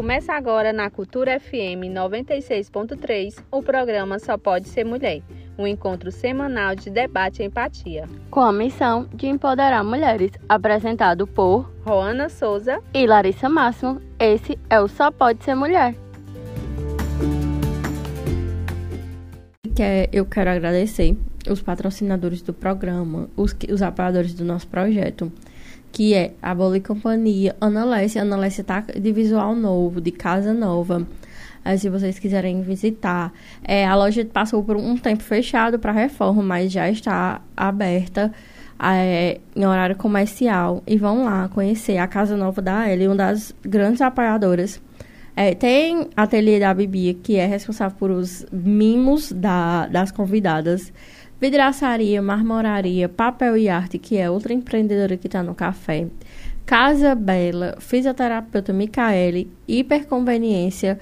Começa agora na Cultura FM 96.3 o programa Só Pode Ser Mulher, um encontro semanal de debate e empatia. Com a missão de empoderar mulheres, apresentado por Roana Souza e Larissa Máximo, esse é o Só Pode Ser Mulher. Eu quero agradecer os patrocinadores do programa, os, os apoiadores do nosso projeto que é a Bola e Companhia, Ana Lécia. Ana Lécia tá de visual novo, de casa nova. É, se vocês quiserem visitar. É, a loja passou por um tempo fechado para reforma, mas já está aberta é, em horário comercial. E vão lá conhecer a casa nova da Ellie, uma das grandes apoiadoras. É, tem a ateliê da Bibi, que é responsável por os mimos da, das convidadas vidraçaria, marmoraria, papel e arte, que é outra empreendedora que está no café, Casa Bela, fisioterapeuta Micaele, hiperconveniência,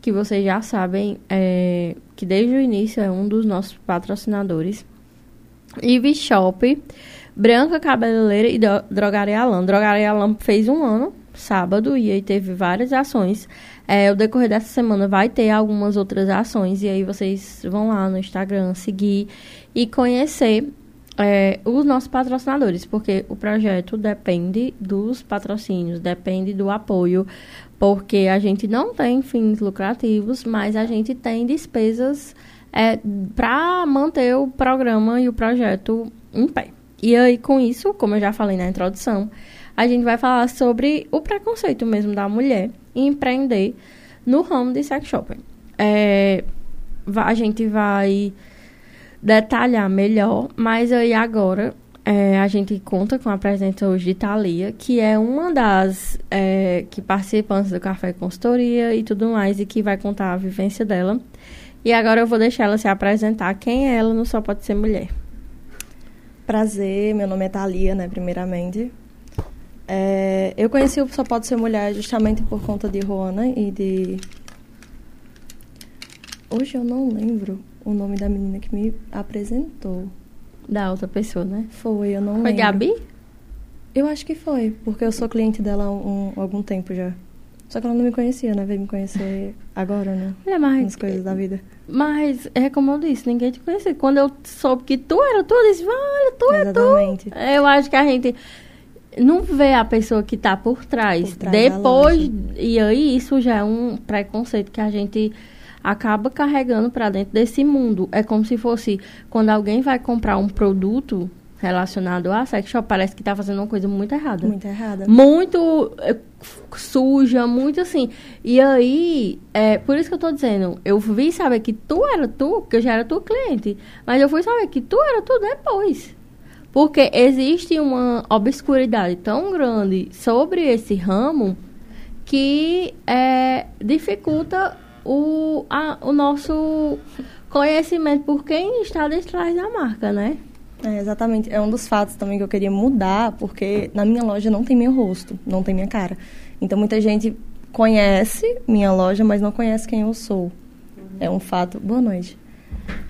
que vocês já sabem é, que desde o início é um dos nossos patrocinadores, Ivy Shop, Branca Cabeleireira e Drogaria Alan. Drogaria Alan fez um ano, sábado, e aí teve várias ações. É, o decorrer dessa semana vai ter algumas outras ações, e aí vocês vão lá no Instagram seguir e conhecer é, os nossos patrocinadores, porque o projeto depende dos patrocínios, depende do apoio, porque a gente não tem fins lucrativos, mas a gente tem despesas é, para manter o programa e o projeto em pé. E aí, com isso, como eu já falei na introdução, a gente vai falar sobre o preconceito mesmo da mulher em empreender no ramo de sex shopping. É, a gente vai detalhar melhor, mas aí agora é, a gente conta com a presença hoje de Thalia, que é uma das é, que participantes do Café Consultoria e tudo mais, e que vai contar a vivência dela. E agora eu vou deixar ela se apresentar. Quem é ela no Só Pode Ser Mulher? Prazer, meu nome é Thalia, né, primeiramente. É, eu conheci o Só Pode Ser Mulher justamente por conta de Roana e de... Hoje eu não lembro o nome da menina que me apresentou. Da outra pessoa, né? Foi, eu não foi lembro. Foi Gabi? Eu acho que foi, porque eu sou cliente dela há um, algum tempo já. Só que ela não me conhecia, né? Veio me conhecer agora, né? É, mas... Nas coisas da vida. Mas, é como eu disse, ninguém te conhecia. Quando eu soube que tu era tu, eu disse, olha, tu Exatamente. é tu. Eu acho que a gente não vê a pessoa que está por trás. Por trás Depois, e aí isso já é um preconceito que a gente acaba carregando para dentro desse mundo. É como se fosse quando alguém vai comprar um produto relacionado a sex shop, parece que está fazendo uma coisa muito errada. Muito errada. Muito é, suja, muito assim. E aí, é por isso que eu estou dizendo, eu vi saber que tu era tu, porque eu já era tua cliente, mas eu fui saber que tu era tu depois. Porque existe uma obscuridade tão grande sobre esse ramo que é, dificulta o, a, o nosso conhecimento por quem está detrás da marca, né? É, exatamente. É um dos fatos também que eu queria mudar, porque na minha loja não tem meu rosto, não tem minha cara. Então muita gente conhece minha loja, mas não conhece quem eu sou. É um fato. Boa noite.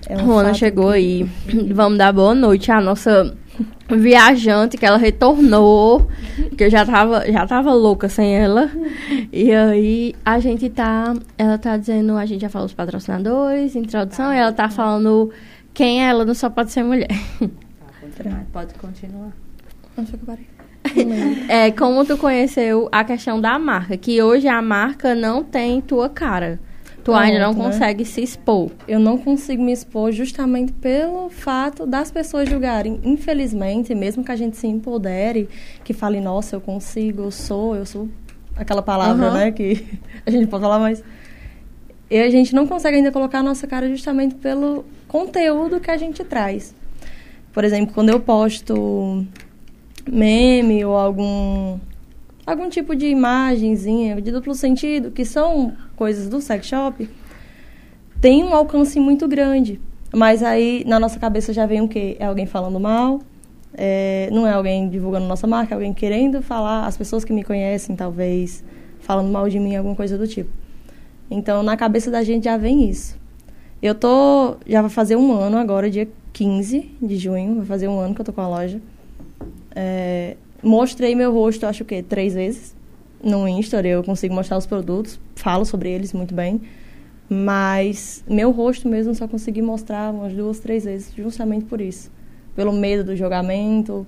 É um Rona chegou que... aí. Vamos dar boa noite à nossa viajante que ela retornou, que eu já tava, já tava louca sem ela. E aí a gente tá, ela tá dizendo, a gente já falou os patrocinadores, introdução, e ela tá falando quem é ela não só pode ser mulher. Tá, pode continuar. Que parei? é, como tu conheceu a questão da marca, que hoje a marca não tem tua cara. Tu ainda não né? consegue se expor. Eu não consigo me expor justamente pelo fato das pessoas julgarem. Infelizmente, mesmo que a gente se empodere, que fale, nossa, eu consigo, eu sou, eu sou aquela palavra, uhum. né, que a gente pode falar mais. E a gente não consegue ainda colocar a nossa cara justamente pelo conteúdo que a gente traz. Por exemplo, quando eu posto meme ou algum algum tipo de imagenzinha de duplo sentido, que são coisas do sex shop, tem um alcance muito grande. Mas aí na nossa cabeça já vem o quê? É alguém falando mal, é, não é alguém divulgando nossa marca, é alguém querendo falar, as pessoas que me conhecem, talvez, falando mal de mim, alguma coisa do tipo. Então na cabeça da gente já vem isso. Eu tô. Já vai fazer um ano agora, dia 15 de junho, vai fazer um ano que eu tô com a loja. É, mostrei meu rosto, acho que três vezes no Insta, eu consigo mostrar os produtos. falo sobre eles muito bem, mas meu rosto mesmo só consegui mostrar umas duas, três vezes, justamente por isso. Pelo medo do julgamento,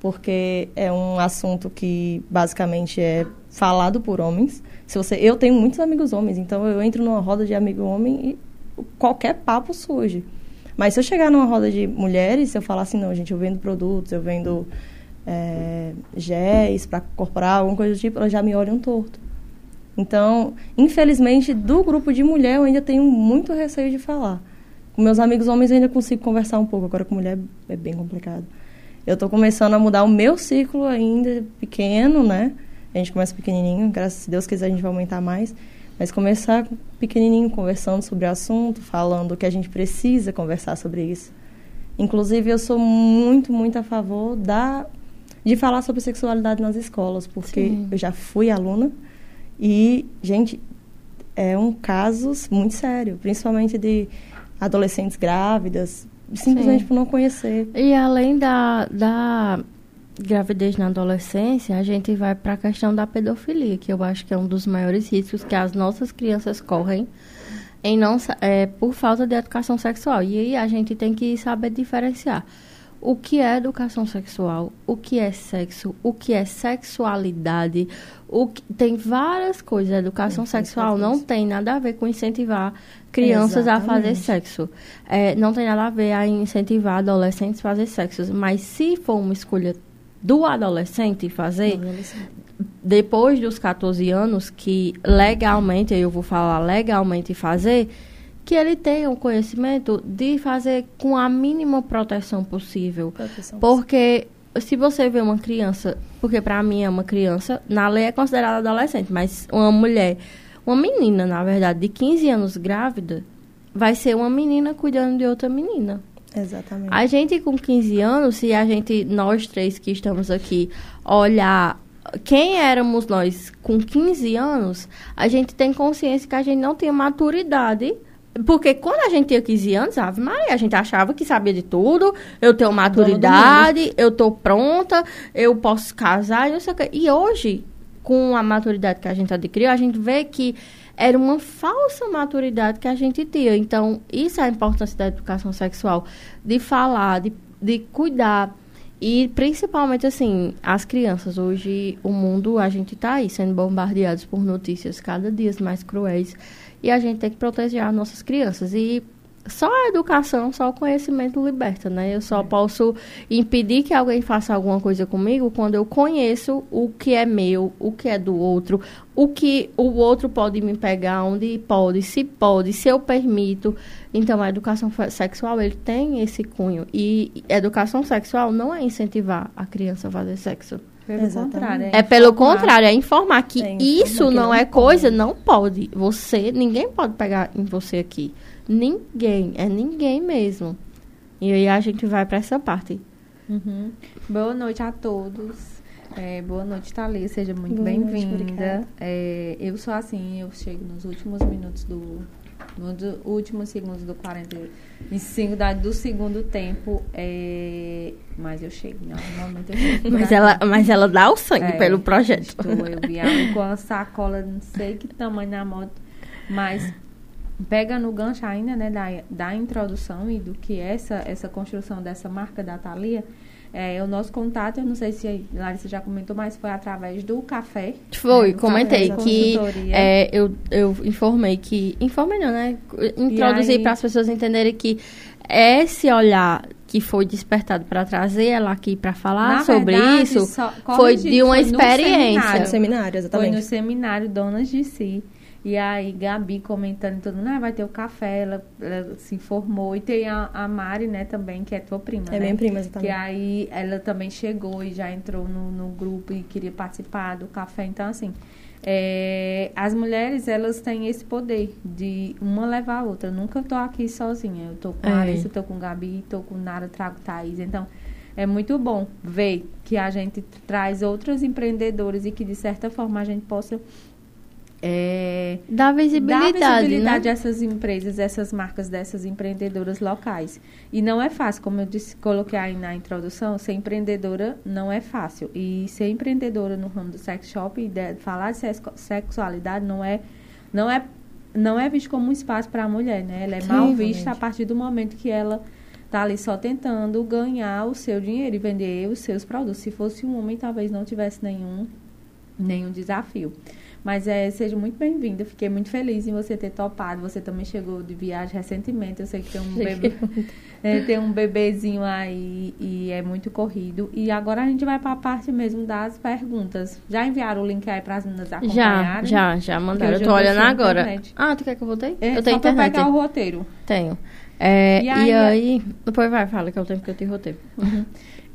porque é um assunto que basicamente é falado por homens. Se você, eu tenho muitos amigos homens, então eu entro numa roda de amigo homem e qualquer papo surge. Mas se eu chegar numa roda de mulheres, se eu falar assim, não, gente, eu vendo produtos, eu vendo é, para corporal, alguma coisa do tipo, elas já me olham torto. Então, infelizmente, do grupo de mulher eu ainda tenho muito receio de falar. Com meus amigos homens eu ainda consigo conversar um pouco, agora com mulher é bem complicado. Eu estou começando a mudar o meu ciclo ainda pequeno, né? A gente começa pequenininho, graças a Deus quiser a gente vai aumentar mais. Mas começar pequenininho, conversando sobre o assunto, falando que a gente precisa conversar sobre isso. Inclusive, eu sou muito, muito a favor da, de falar sobre sexualidade nas escolas, porque Sim. eu já fui aluna e, gente, é um caso muito sério, principalmente de adolescentes grávidas, simplesmente Sim. por não conhecer. E além da, da gravidez na adolescência, a gente vai para a questão da pedofilia, que eu acho que é um dos maiores riscos que as nossas crianças correm em não é, por falta de educação sexual. E aí a gente tem que saber diferenciar o que é educação sexual, o que é sexo, o que é sexualidade, o que, tem várias coisas. A educação sexual não tem nada a ver com incentivar crianças Exatamente. a fazer sexo. É, não tem nada a ver a incentivar adolescentes a fazer sexo. Mas se for uma escolha do adolescente fazer, depois dos 14 anos, que legalmente, eu vou falar legalmente fazer, que ele tenha o conhecimento de fazer com a mínima proteção possível. Proteção porque se você vê uma criança, porque para mim é uma criança, na lei é considerada adolescente, mas uma mulher, uma menina, na verdade, de 15 anos grávida, vai ser uma menina cuidando de outra menina. Exatamente. A gente com 15 anos, se a gente, nós três que estamos aqui, olhar quem éramos nós com 15 anos, a gente tem consciência que a gente não tem maturidade. Porque quando a gente tinha 15 anos, Ave Maria, a gente achava que sabia de tudo, eu tenho maturidade, eu tô pronta, eu posso casar, não sei o quê. E hoje, com a maturidade que a gente adquiriu, a gente vê que era uma falsa maturidade que a gente tinha. Então, isso é a importância da educação sexual, de falar, de, de cuidar. E principalmente assim, as crianças. Hoje, o mundo, a gente está aí sendo bombardeados por notícias cada dia mais cruéis. E a gente tem que proteger as nossas crianças. E só a educação, só o conhecimento liberta, né? Eu só posso impedir que alguém faça alguma coisa comigo quando eu conheço o que é meu, o que é do outro, o que o outro pode me pegar, onde pode, se pode, se eu permito. Então, a educação sexual, ele tem esse cunho. E educação sexual não é incentivar a criança a fazer sexo. Pelo contrário. É, é pelo contrário, é informar que é isso não, não é coisa, não pode. Você, ninguém pode pegar em você aqui. Ninguém, é ninguém mesmo. E aí a gente vai para essa parte. Uhum. Boa noite a todos. É, boa noite, Thalia. Seja muito bem-vinda. É, eu sou assim, eu chego nos últimos minutos do. Nos últimos segundos do 45 da, do segundo tempo. É, mas eu chego, normalmente eu chego. mas, ela, mas ela dá o sangue é, pelo projeto. Estou, eu viajo com a sacola, não sei que tamanho na moto. Mas pega no gancho ainda, né, da, da introdução e do que é essa, essa construção dessa marca da Thalia, é, o nosso contato, eu não sei se a Larissa já comentou, mas foi através do café. Foi, né, comentei que é, eu, eu informei que. Informei não, né? Introduzi para as pessoas entenderem que esse olhar que foi despertado para trazer ela aqui para falar sobre verdade, isso só, foi de uma foi experiência. No seminário, seminário, exatamente. Foi no seminário Donas de Si. E aí, Gabi comentando tudo, ah, vai ter o café, ela, ela, se informou. E tem a, a, Mari, né, também, que é tua prima, É né? minha prima, exatamente. Que aí ela também chegou e já entrou no, no grupo e queria participar do café. Então, assim, é, as mulheres, elas têm esse poder de uma levar a outra. Eu nunca tô aqui sozinha. Eu tô com é. a Larissa, tô com Gabi, tô com Nara, trago Thaís. Então, é muito bom ver que a gente traz outros empreendedores e que, de certa forma, a gente possa é, dá visibilidade, dá visibilidade né? a essas empresas, essas marcas, dessas empreendedoras locais. E não é fácil, como eu disse, coloquei aí na introdução, ser empreendedora não é fácil. E ser empreendedora no ramo do sex shop e de, falar de sexualidade não é não é não é visto como um espaço para a mulher, né? Ela é Sim, mal vista realmente. a partir do momento que ela tá ali só tentando ganhar o seu dinheiro e vender os seus produtos. Se fosse um homem, talvez não tivesse nenhum nenhum desafio. Mas é, seja muito bem-vinda. Fiquei muito feliz em você ter topado. Você também chegou de viagem recentemente. Eu sei que tem um bebê, é, tem um bebezinho aí e é muito corrido. E agora a gente vai para a parte mesmo das perguntas. Já enviaram o link aí para as meninas Já, acompanharem? já, já mandaram. hoje Eu eu tô olhando agora. internet. Ah, tu quer que eu voltei? É, eu tenho só internet. pegar o roteiro. Tenho. É, E e, aí- aí, Depois vai, fala que é o tempo que eu tenho roteiro.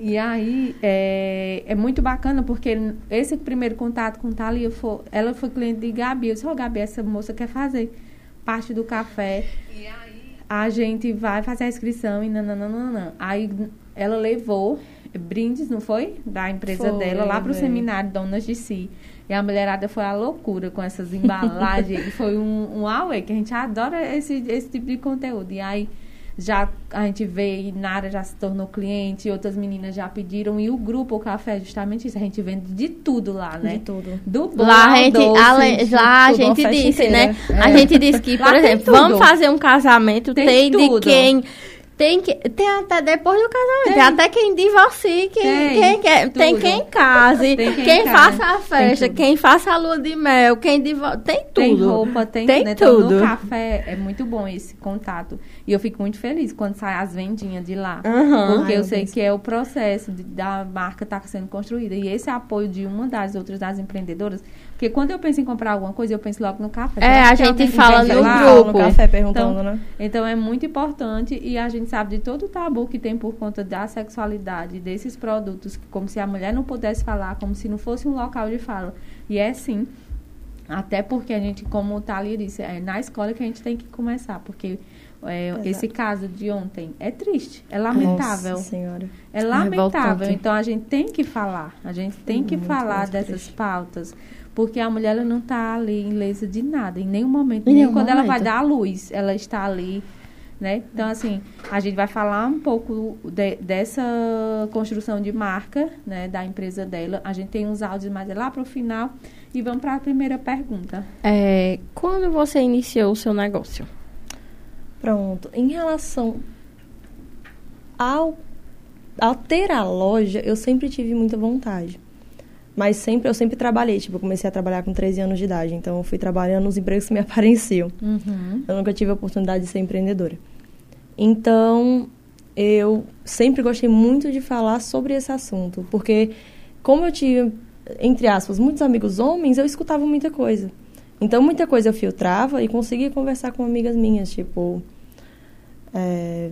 E aí é, é muito bacana porque esse primeiro contato com Thalia, foi, ela foi cliente de Gabi. Eu disse, ô Gabi, essa moça quer fazer parte do café. E aí a gente vai fazer a inscrição e nananana. Aí ela levou brindes, não foi? Da empresa Foi, dela lá pro veio. seminário Donas de Si. E a mulherada foi a loucura com essas embalagens. e foi um, um auê, que a gente adora esse, esse tipo de conteúdo. E aí já a gente vê e Nara já se tornou cliente, outras meninas já pediram e o grupo o café é justamente isso, a gente vende de tudo lá, né? De tudo. Do bom Lá a gente, doce, de lá a gente disse, inteira. né? A gente disse que, Lá por tem exemplo, vamos fazer um casamento, Tem tem, de quem. Tem, que, tem até depois do casamento, tem, Tem. até quem divorcie, quem, Tem, quem quer, tem quem case, Tem quem quem, faça a festa, quem faça a lua de mel, quem divorcie, tem tudo. Tem roupa, tem, Tem tudo. né? Então, tudo. no café é muito bom esse contato. E eu fico muito feliz quando saem as vendinhas de lá. Aham. Porque Ai, eu sei que é o processo de- da marca estar sendo construída. E esse apoio de uma das outras das empreendedoras. Porque quando eu penso em comprar alguma coisa, eu penso logo no café. É, a que gente fala no lá? grupo. no café perguntando, Então, né? Então é muito importante e a gente sabe de todo o tabu que tem por conta da sexualidade, desses produtos, como se a mulher não pudesse falar, como se não fosse um local de fala. E é sim. Até porque a gente, como o Thalia disse, é na escola que a gente tem que começar, porque é, esse caso de ontem é triste, é lamentável. Nossa senhora. É lamentável. revoltante. Então a gente tem que falar. A gente tem que Muito, falar dessas triste. pautas. Porque a mulher ela não está ali ilesa de nada, em nenhum momento. Em nem nenhum quando ela vai momento. dar a luz, ela está ali. Né? Então, assim, a gente vai falar um pouco de- dessa construção de marca né, da empresa dela. A gente tem uns áudios mais lá para o final. E vamos para a primeira pergunta. É, quando você iniciou o seu negócio? Pronto. Em relação ao, ao ter a loja, eu sempre tive muita vontade. Mas sempre, eu sempre trabalhei. Tipo, eu comecei a trabalhar com 13 anos de idade. Então, eu fui trabalhando nos empregos que me apareciam. Uhum. Eu nunca tive a oportunidade de ser empreendedora. Então, eu sempre gostei muito de falar sobre esse assunto, porque como eu tive, entre aspas, muitos amigos homens, eu escutava muita coisa. Então, muita coisa eu filtrava e conseguia conversar com amigas minhas, tipo... é,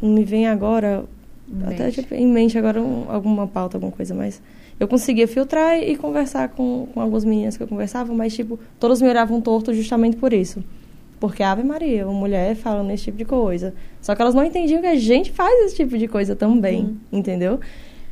me vem agora, até Mente. tipo, em mente agora um- alguma pauta, alguma coisa, mas... Eu conseguia filtrar e conversar com, com algumas meninas que eu conversava, mas, tipo, todas me olhavam torto justamente por isso. Porque, Ave Maria, uma mulher falando esse tipo de coisa. Só que elas não entendiam que a gente faz esse tipo de coisa também, entendeu?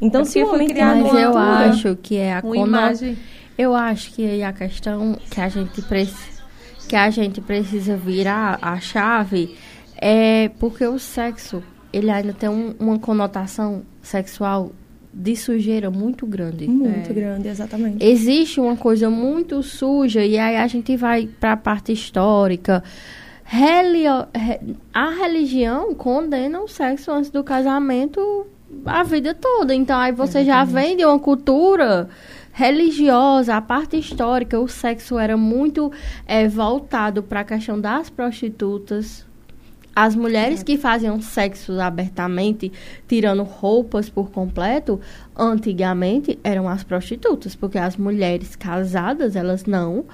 Então, É se o foi homem criado tem Mas uma eu altura, acho que é a Uma cono- imagem. Eu acho que aí a questão que a gente precisa que a gente precisa virar a chave é porque o sexo ele ainda tem um- uma conotação sexual de sujeira muito grande. muito É. grande, exatamente. Existe uma coisa muito suja e aí a gente vai para a parte histórica. Relio- re- a religião condena o sexo antes do casamento a vida toda. Então aí você já vem de uma cultura religiosa, a parte histórica, o sexo era muito eh, voltado para a questão das prostitutas. As mulheres que faziam sexo abertamente, tirando roupas por completo, antigamente eram as prostitutas, porque as mulheres casadas, elas não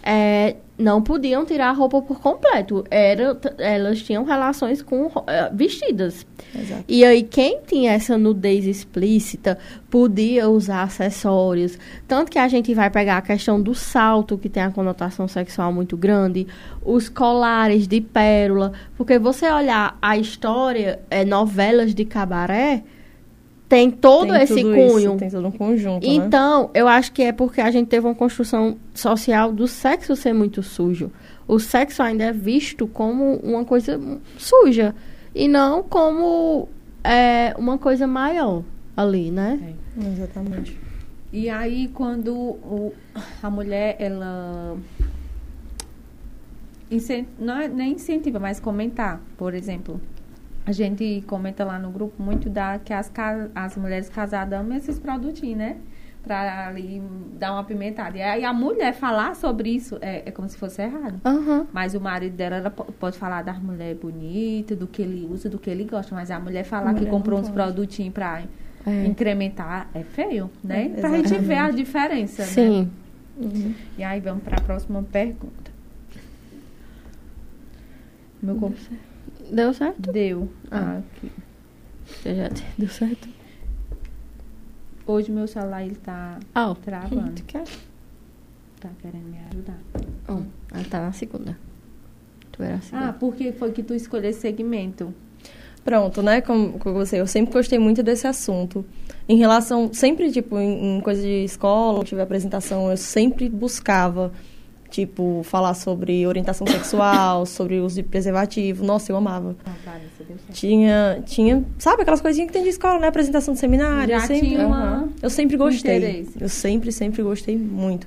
eh, não podiam tirar a roupa por completo. Era, elas tinham relações com eh, vestidas. Exato. E aí, quem tinha essa nudez explícita podia usar acessórios. Tanto que a gente vai pegar a questão do salto, que tem a conotação sexual muito grande, os colares de pérola. Porque você olhar a história, é, novelas de cabaré, tem todo Tem esse cunho. Isso, tem todo um conjunto, né? Então, eu acho que é porque a gente teve uma construção social do sexo ser muito sujo. O sexo ainda é visto como uma coisa suja e não como é, uma coisa maior ali, né? Exatamente. E aí, quando o- a mulher, ela incen- não é nem incentiva, mas comentar. Por exemplo, a gente comenta lá no grupo muito da que as, as mulheres casadas amam esses produtinhos, né? Pra ali dar uma apimentada. E aí a mulher falar sobre isso é, é como se fosse errado. Aham. Mas o marido dela ela po- pode falar das mulheres bonitas, do que ele usa, do que ele gosta. Mas a mulher falar A que mulher comprou não uns produtinhos pra É. incrementar é feio, né? É, pra gente ver a diferença, né? Sim. E aí vamos para a próxima pergunta. Meu corpo Deu certo? deu. Ah. aqui. Eu já te- Deu certo. Hoje meu celular ele tá Ah, travando. Tu quer? Tá querendo me ajudar. Oh, ela tá na segunda. Tu era a segunda. Ah, por que foi que tu escolheu esse segmento? Pronto, né? Como, como você, eu sempre gostei muito desse assunto. Em relação, sempre, tipo, em, em coisa de escola, tive apresentação, eu sempre buscava, tipo, falar sobre orientação sexual, sobre uso de preservativo. Nossa, eu amava. Ah, certo. Tinha, tinha, sabe aquelas coisinhas que tem de escola, né? Apresentação de seminário. Já eu sempre, tinha uma-. Eu sempre gostei. interesse. Eu sempre, sempre gostei muito.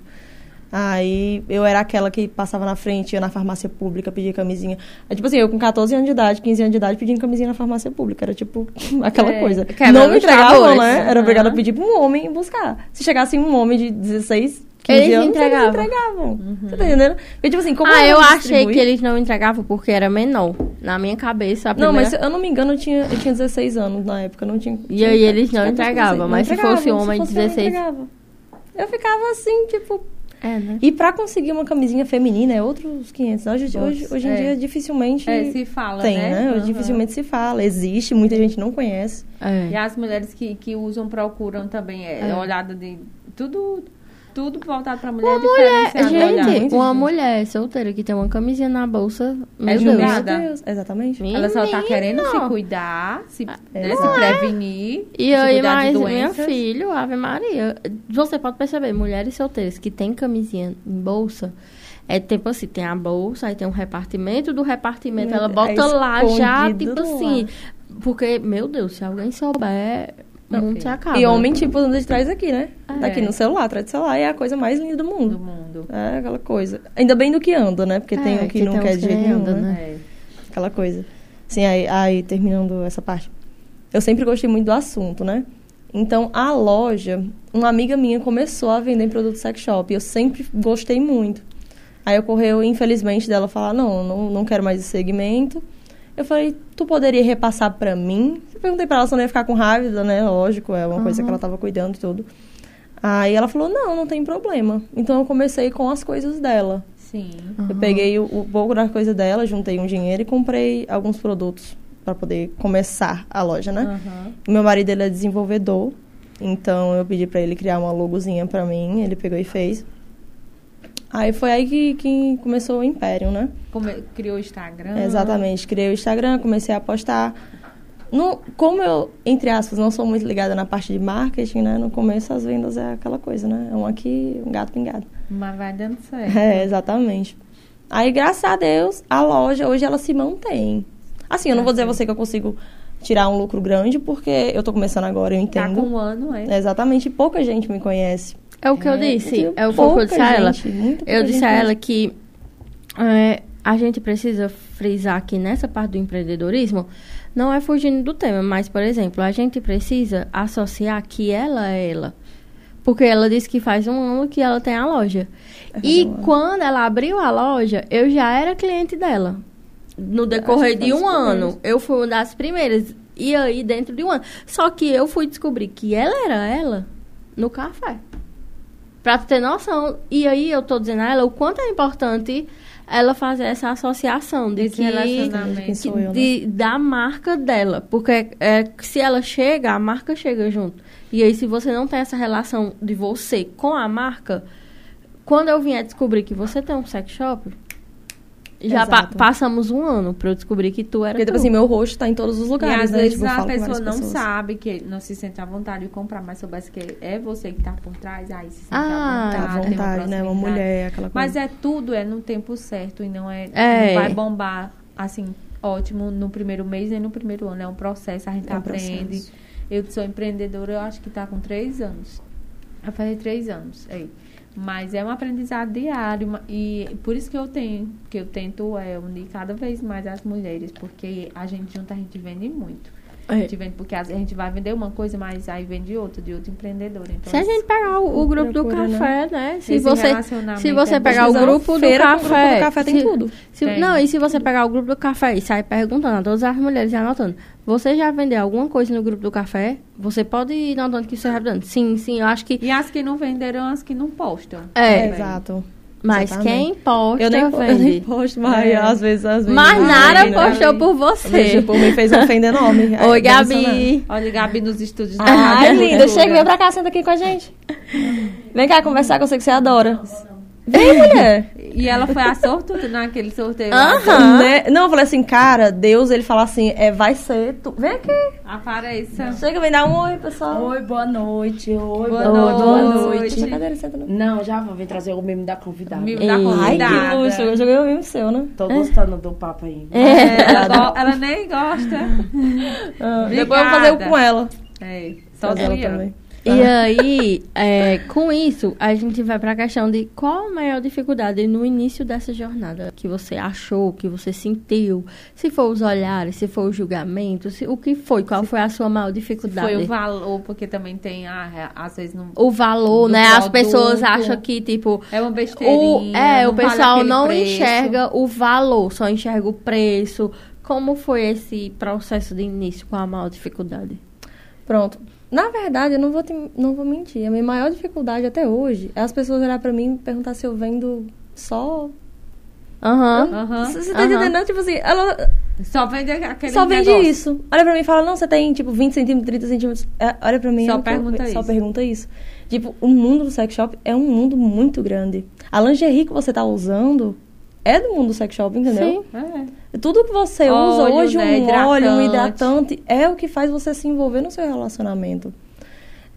Aí eu era aquela que passava na frente, ia na farmácia pública, pedia camisinha. Aí, tipo assim, eu com 14 anos de idade, 15 anos de idade, pedindo camisinha na farmácia pública. Era tipo aquela É, coisa. Não me entregavam, sabores. né? Era obrigada a pedir pra um homem buscar. Se chegasse um homem de 16, 15 Eles anos, entregavam. eles entregavam. Você tá entendendo? Porque, tipo assim, como ah, eu achei distribui- que eles não entregavam porque era menor. Na minha cabeça, a Não, primeira... mas eu não me engano, eu tinha, eu tinha 16 anos na época, não tinha. E tinha- aí eles não entregavam, 16, mas se fosse homem de fosse homem, 16. entregava. Eu ficava assim, tipo. É, né? E pra conseguir uma camisinha feminina é outros 500. Hoje, hoje, hoje em É. dia, dificilmente É, se fala, tem, né? né? Hoje Aham. dificilmente se fala. Existe, muita gente não conhece. É. E as mulheres que, que usam procuram também é, É. olhada de tudo tudo voltado pra mulher Uma mulher, diferenciada, olhar. gente, muito uma gente. mulher solteira que tem uma camisinha na bolsa, meu É Deus. julgada. Meu Deus, exatamente. Ela só tá querendo se cuidar, se, né, É. se prevenir, E se aí, mas minha doenças. filha, Ave Maria, você pode perceber, mulheres solteiras que têm camisinha em bolsa, é tipo assim, tem a bolsa, aí tem um repartimento do repartimento, Meu ela bota é lá já, tipo assim, porque, meu Deus, se alguém souber, o mundo se acaba. E homem, tipo, anda de trás aqui, né? É. Aqui no celular, atrás do celular. É a coisa mais linda do do mundo. mundo. É aquela coisa. Ainda bem do que anda, né? Porque tem É, o que, que não tem quer de que jeito nenhum, anda, né? né? Aquela coisa. Sim, aí, aí terminando essa parte. Eu sempre gostei muito do assunto, né? Então, a loja, uma amiga minha começou a vender em produto sex shop. E eu sempre gostei muito. Aí ocorreu, infelizmente, dela falar, não, não, não quero mais esse segmento. Eu falei, tu poderia repassar pra mim? Eu perguntei pra ela se eu não ia ficar com raiva, né? Lógico, é uma coisa que ela tava cuidando e tudo. Aí ela falou, não, não tem problema. Então eu comecei com as coisas dela. Sim. Eu peguei o, o pouco da coisa dela, juntei um dinheiro e comprei alguns produtos para poder começar a loja, né? Aham. Meu marido ele é desenvolvedor, então eu pedi para ele criar uma logozinha para mim, ele pegou e fez. Aí foi aí que, que começou o império, né? Come- Criou o Instagram. Exatamente, criei o Instagram, comecei a postar. No, como eu, entre aspas, não sou muito ligada na parte de marketing, né? No começo as vendas é aquela coisa, né? É um aqui, um gato pingado. Mas vai dando certo. É, exatamente. Aí, graças a Deus, a loja hoje ela se mantém. Assim, eu não vou dizer a você que eu consigo tirar um lucro grande, porque eu tô começando agora, eu Tá entendo. com um ano? É, Exatamente, pouca gente me conhece. É o que eu É, disse. Muito É o que eu pouca disse a ela. Eu disse a ela que é, a gente precisa frisar aqui nessa parte do empreendedorismo, não é fugindo do tema, mas, por exemplo, a gente precisa associar que ela é ela. Porque ela disse que faz um ano que ela tem a loja. É, E quando ela abriu a loja, eu já era cliente dela. No decorrer que de um ano. primeiras. Eu fui uma das primeiras. E aí, dentro de um ano. Só que eu fui descobrir que ela era ela no café. Pra tu ter noção. E aí eu tô dizendo a ela o quanto é importante ela fazer essa associação de Esse que, que- eu, né? de- da marca dela. Porque é, se ela chega, a marca chega junto. E aí, se você não tem essa relação de você com a marca, quando eu vier descobrir que você tem um sex shop, já pa- passamos um ano pra eu descobrir que tu era Porque, tipo tu. assim, meu rosto tá em todos os E lugares, às né? vezes Tipo, a pessoa não pessoas. sabe, que não se sente à vontade de comprar, mas soubesse que é você que tá por trás, aí se sente Ah, à Tá à vontade. tem uma vontade, né? Uma mulher, aquela coisa. Mas é tudo, é no tempo certo e não é, É. não vai bombar assim, ótimo no primeiro mês nem no primeiro ano. É um processo, a gente É um aprende. processo. Eu sou empreendedora, eu acho que tá com três anos. Vai fazer três anos, é. Mas é um aprendizado diário e por isso que eu tenho, que eu tento é, unir cada vez mais as mulheres, porque a gente junta, a gente vende muito. A É. gente vende porque a gente vai vender uma coisa, mas aí vende outra, de outro empreendedor. Então, Se a gente pegar o, o grupo do né? café, né? Se você, se você é pegar o grupo do feira com o grupo café, do café tem se- tudo. se- Tem. não, e se você pegar o grupo do café e sair perguntando a todas as mulheres e anotando, você já vendeu alguma coisa no grupo do café? Você pode ir notando que você já vendendo. Sim, sim, eu acho que. E as que não venderam, as que não postam. É, também. Exato. Mas Exatamente. quem posta Eu nem, po- eu vende. nem posto, mas É. às vezes, às vezes. Mas Nara né? postou por você. Veja, por mim fez um fenda enorme. Oi, É, funcionar. Gabi. Olha, Gabi nos estúdios. Ai, linda. Chega, vem pra cá, senta aqui com a gente. Vem cá conversar, eu sei que você adora. Vem, mulher. E ela foi a sortuda naquele sorteio. Aham. Né? Não, eu falei assim, cara, Deus, ele fala assim, é, vai ser tu. Vem aqui. Apareça. Chega, vem dar um oi, pessoal. Oi, boa noite. Oi, Boa boa, noite. boa noite. cadeira, senta no... Não, já vou vir trazer o meme da convidada. Mimo da Ei. Ai, convidada. que luxo. Eu joguei o mimo seu, né? Tô gostando do papo aí. É, ela, ela nem gosta. Ah, depois eu vou fazer o com ela. É, só Fazer ela também. E aí, é, com isso, a gente vai para a questão de qual a maior dificuldade no início dessa jornada que você achou, que você sentiu, se for os olhares, se for o julgamento, se, o que foi, qual foi a sua maior dificuldade? Foi o valor, porque também tem, ah, às vezes não. O valor, né? As pessoas produto. acham que, tipo, É uma o, besteirinha. é, não o vale pessoal não preço. enxerga o valor, só enxerga o preço. Como foi esse processo de início com a maior dificuldade? Pronto. Na verdade, eu não vou, te- não vou mentir. A minha maior dificuldade até hoje é as pessoas olhar pra mim e perguntar se eu vendo só. Aham. Aham. Você tá Aham. entendendo? Tipo assim, ela Só vende aquele só vende negócio. isso. Olha pra mim e fala, não, você tem tipo 20 centímetros, 30 centímetros. É, olha pra mim. Só eu não quero- pergunta Só isso. pergunta isso. Tipo, o mundo do sex shop é um mundo muito grande. A lingerie que você tá usando é do mundo do sex shop, entendeu? Sim. É. Tudo que você usa Óleo, hoje, né, um óleo, um hidratante. hidratante, é o que faz você se envolver no seu relacionamento.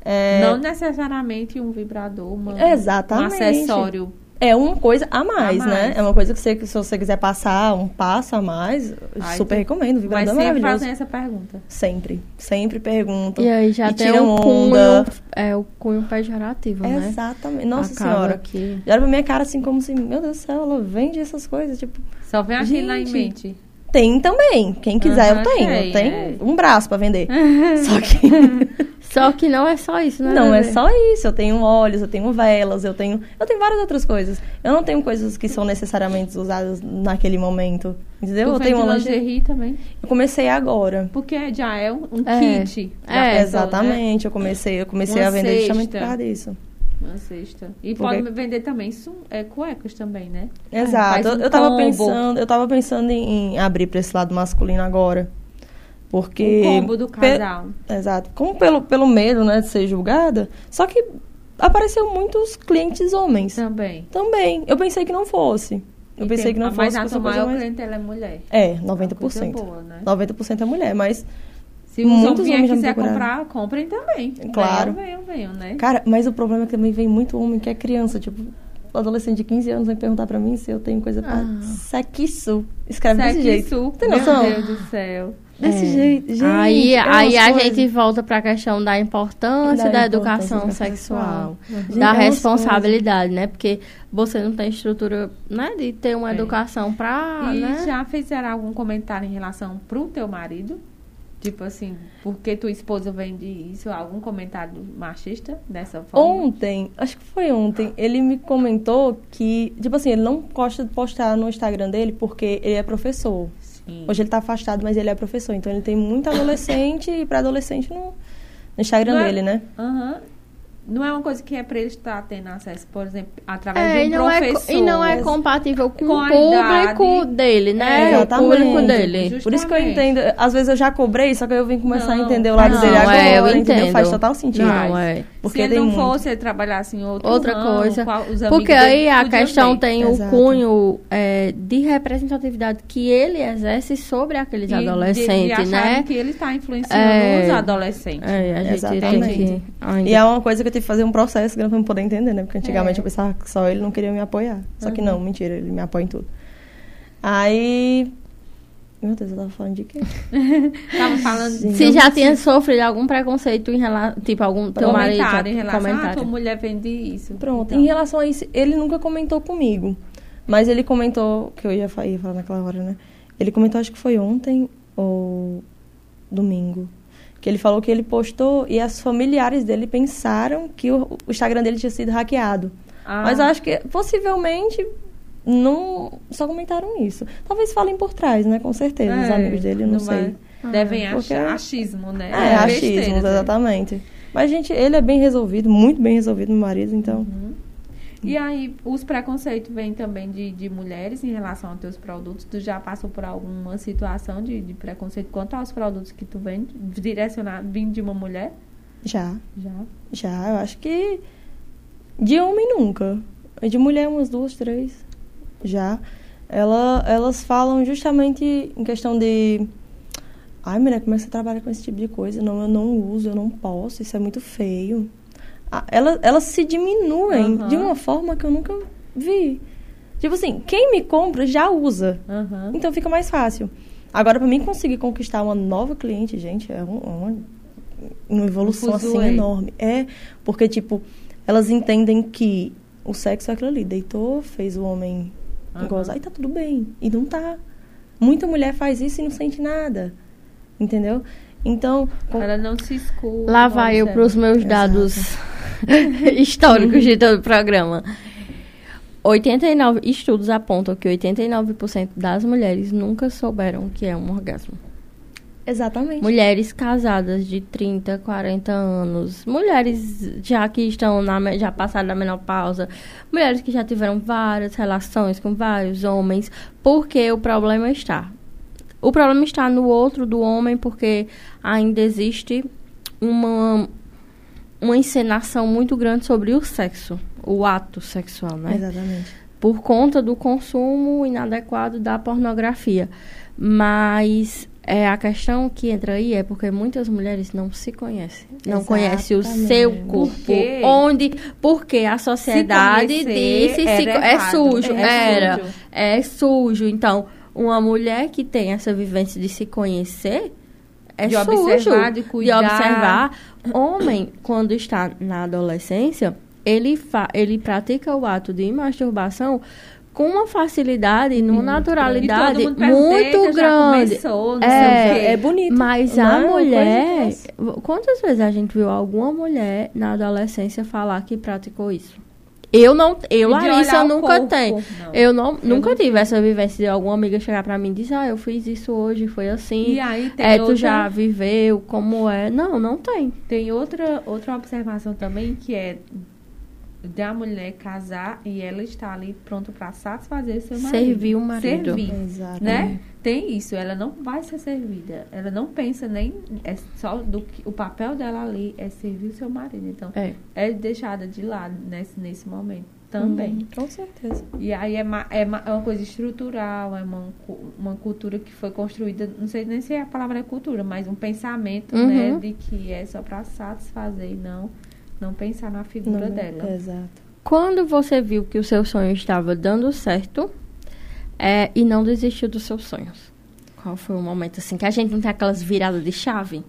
É, Não necessariamente um vibrador, uma, Exatamente. um acessório. É uma coisa a mais, A né? mais. É uma coisa que você, que se você quiser passar um passo a mais, Ai, super tu- recomendo. Mas vibrador é sempre maravilhoso. fazem essa pergunta. Sempre. Sempre pergunto. E aí já E tem tiram um cunho, onda. é, o cunho pejorativo, né? Exatamente. Nossa Acaba senhora. que- Já olha pra minha cara assim como se, meu Deus do céu, ela vende essas coisas. Tipo, Só vem aquilo lá em Gente. mente. tem também. Quem quiser eu tenho. tem, eu tenho é. um braço pra vender. Só que. Só que não é só isso, né? Não é só isso. Eu tenho óleos, eu tenho velas, eu tenho. Eu tenho várias outras coisas. Eu não tenho coisas que são necessariamente usadas naquele momento. Entendeu? Tu eu tenho uma lingerie. lingerie também. Eu comecei agora. Porque já é um, um É. kit. É, pessoa, Exatamente. Eu comecei, eu comecei Uma a vender justamente por causa disso. Né? Uma cesta. E Porque- pode vender também su- é, cuecas também, né? Exato. um eu, eu tava pensando, eu tava pensando em, em abrir pra esse lado masculino agora. Porque. O combo do pe- casal. Exato. Como pelo, pelo medo, né, de ser julgada. Só que apareceu muitos clientes homens. Também. Também. Eu pensei que não fosse. Eu E pensei tem- que não Mas fosse. a uma coisa maior mais- clientela é mulher. É, Coisa 90%. boa, né? 90% é mulher, mas. Se os Muitos homens homens já quiser comprar, comprem também. Claro. Venham, venham, venham, né? Cara, mas o problema é que também vem muito homem que é criança, tipo. Adolescente de 15 anos vem perguntar pra mim se eu tenho coisa pra Ah. sexo. Escreve desse jeito. Tem noção? Meu Deus do céu. Desse É. jeito, gente. aí é aí a coisas- gente volta para a questão da importância Da da, importância educação da sexual, Gente, da é responsabilidade, né? Porque você não tem estrutura, né, de ter uma É. educação para, e né? já fizeram algum comentário em relação pro teu marido? Tipo assim, porque tua esposa vende isso? Algum comentário machista dessa forma? Ontem, acho que foi ontem, ele me comentou que, tipo assim, ele não gosta de postar no Instagram dele porque ele é professor. Sim. Hoje ele tá afastado, mas ele é professor. Então ele tem muito adolescente e pré-adolescente no, no Instagram Não é- dele, né? Aham. Não é uma coisa que é pra ele estar tendo acesso, por exemplo, através É, e de um não, é, professor. e não é compatível com, Com o a público idade. dele, né? É, o público dele. Por isso que eu Justamente. entendo. Às vezes eu já cobrei, só que eu vim começar a Não, entender o lado não, dele agora. é, eu entendeu? entendo. Faz total sentido. Não, é. Porque Se ele não muito. fosse, ele trabalhasse em outro Outra ramo, coisa. qual- Porque aí a questão ver. tem Exato. o cunho é, de representatividade que ele exerce sobre aqueles E de- de adolescentes, acharem né? que ele está influenciando É. os adolescentes. É, a gente Exatamente. tem que ainda E é uma coisa que eu tive que fazer um processo grande pra eu poder entender, né? Porque antigamente É. eu pensava que só ele não queria me apoiar. Só que Uhum. não, mentira, ele me apoia em tudo. Aí Meu Deus, eu tava falando de quê? Tava falando Sim. Se já tinha sofrido algum preconceito em relação, tipo, algum teu marido em relação a tua comentário. mulher vende isso. Pronto, Então, em relação a isso, ele nunca comentou comigo. Mas ele comentou, que eu ia, fa- ia falar naquela hora, né? Ele comentou, acho que foi ontem ou domingo. Que ele falou que ele postou e as familiares dele pensaram que o, o Instagram dele tinha sido hackeado. ah, Mas eu acho que possivelmente não só comentaram isso. Talvez falem por trás, né? Com certeza, os é, amigos dele, eu não, sei. vai- Devem Porque- achar achismo, né? É, Besteira, achismos, né? exatamente. Mas, gente, ele é bem resolvido, muito bem resolvido, meu marido, então. E aí, os preconceitos vêm também de, de mulheres em relação aos teus produtos. Tu já passou por alguma situação de, de preconceito quanto aos produtos que tu vende, direcionado, vindo de uma mulher? Já. Já. Já, eu acho que de homem nunca. De mulher umas duas, três. Já. Ela, elas falam justamente em questão de ai, mulher, como é que você trabalha com esse tipo de coisa? Não, eu não uso, eu não posso, isso é muito feio. Ah, Elas, elas se diminuem de uma forma que eu nunca vi. Tipo assim, quem me compra já usa. Então fica mais fácil. Agora, para mim conseguir conquistar uma nova cliente, gente, é um- uma, uma evolução Um assim enorme. É, porque, tipo, elas entendem que o sexo é aquilo ali. Deitou, fez o homem Aham. gozar e tá tudo bem. E não tá. Muita mulher faz isso e não sente nada. Entendeu? Então, com- Ela não se escuta. Lá vai eu para os meus dados históricos de todo o programa. 89 estudos apontam que 89% das mulheres nunca souberam o que é um orgasmo. Exatamente. Mulheres casadas de 30, 40 anos, mulheres já que estão na, já passaram da menopausa, mulheres que já tiveram várias relações com vários homens, porque o problema está. O problema está no outro do homem, porque ainda existe uma, uma encenação muito grande sobre o sexo, o ato sexual, né? Exatamente. por conta do consumo inadequado da pornografia. Mas é, a questão que entra aí é porque muitas mulheres não se conhecem. Não conhecem o Exatamente. seu Por corpo. quê? Onde, porque a sociedade disse se, é errado, sujo. é era. sujo. É sujo. Então, uma mulher que tem essa vivência de se conhecer é De sujo. observar, de cuidar. observar. Homem, quando está na adolescência, ele, fa ele pratica o ato de masturbação com uma facilidade, numa naturalidade muito "Eita, já grande. começou, É. É bonito. Mas não a mulher. Quantas vezes a gente viu alguma mulher na adolescência falar que praticou isso? Eu não. Eu, Larissa, eu nunca tenho. Não. Eu não, nunca não tive essa vivência de alguma amiga chegar pra mim e dizer, ah, eu fiz isso hoje, foi assim. E aí tem é, tu outra- já viveu, como é? Não, não tem. Tem outra, outra observação também que é da mulher casar e ela está ali pronta para satisfazer seu marido. Servir o marido. Servir, Exato. né? Tem isso, ela não vai ser servida. Ela não pensa nem é só do que o papel dela ali é servir o seu marido. Então, É. é deixada de lado nesse nesse momento também. Hum, com certeza. E aí é, ma- é, ma- é uma coisa estrutural, é uma, uma cultura que foi construída, não sei nem se a palavra é cultura, mas um pensamento, Uhum. né, de que é só para satisfazer e não, não pensar na figura Não, dela. Exato. Quando você viu que o seu sonho estava dando certo é, e não desistiu dos seus sonhos? Qual foi o momento assim que a gente não tem aquelas viradas de chave?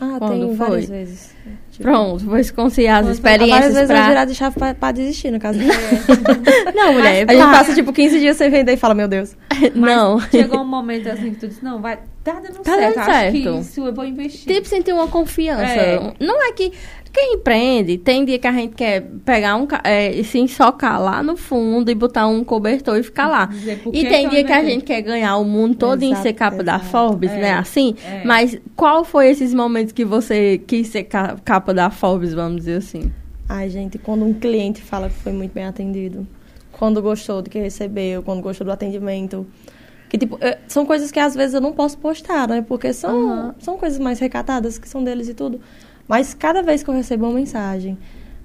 Ah, Quando tem foi? várias vezes. Tipo, Pronto, vou esconciar as Várias experiências vezes eu pra... virar de chave pra, pra desistir, no caso. Não, mulher, A gente passa, tipo, 15 dias sem vender e fala, meu Deus. Mas Não. chegou um momento assim que tu disse, não, vai, tá dando Tá certo, dando acho certo. que isso eu vou investir. Tipo, sentir uma confiança. É. Não é que quem empreende, tem dia que a gente quer pegar um, é, e se ensocar lá no fundo e botar um cobertor e ficar lá. Dizer, E tem dia que a gente quer ganhar o mundo todo em Exato, ser capa da exato. Forbes, É, né? Assim. é. Mas qual foi esses momentos que você quis ser ca- capa da Forbes, vamos dizer assim? Ai, gente, quando um cliente fala que foi muito bem atendido, quando gostou do que recebeu, quando gostou do atendimento. Que, tipo, eh, são coisas que às vezes eu não posso postar, né? Porque são, Aham. são coisas mais recatadas, que são deles e tudo. Mas cada vez que eu recebo uma mensagem,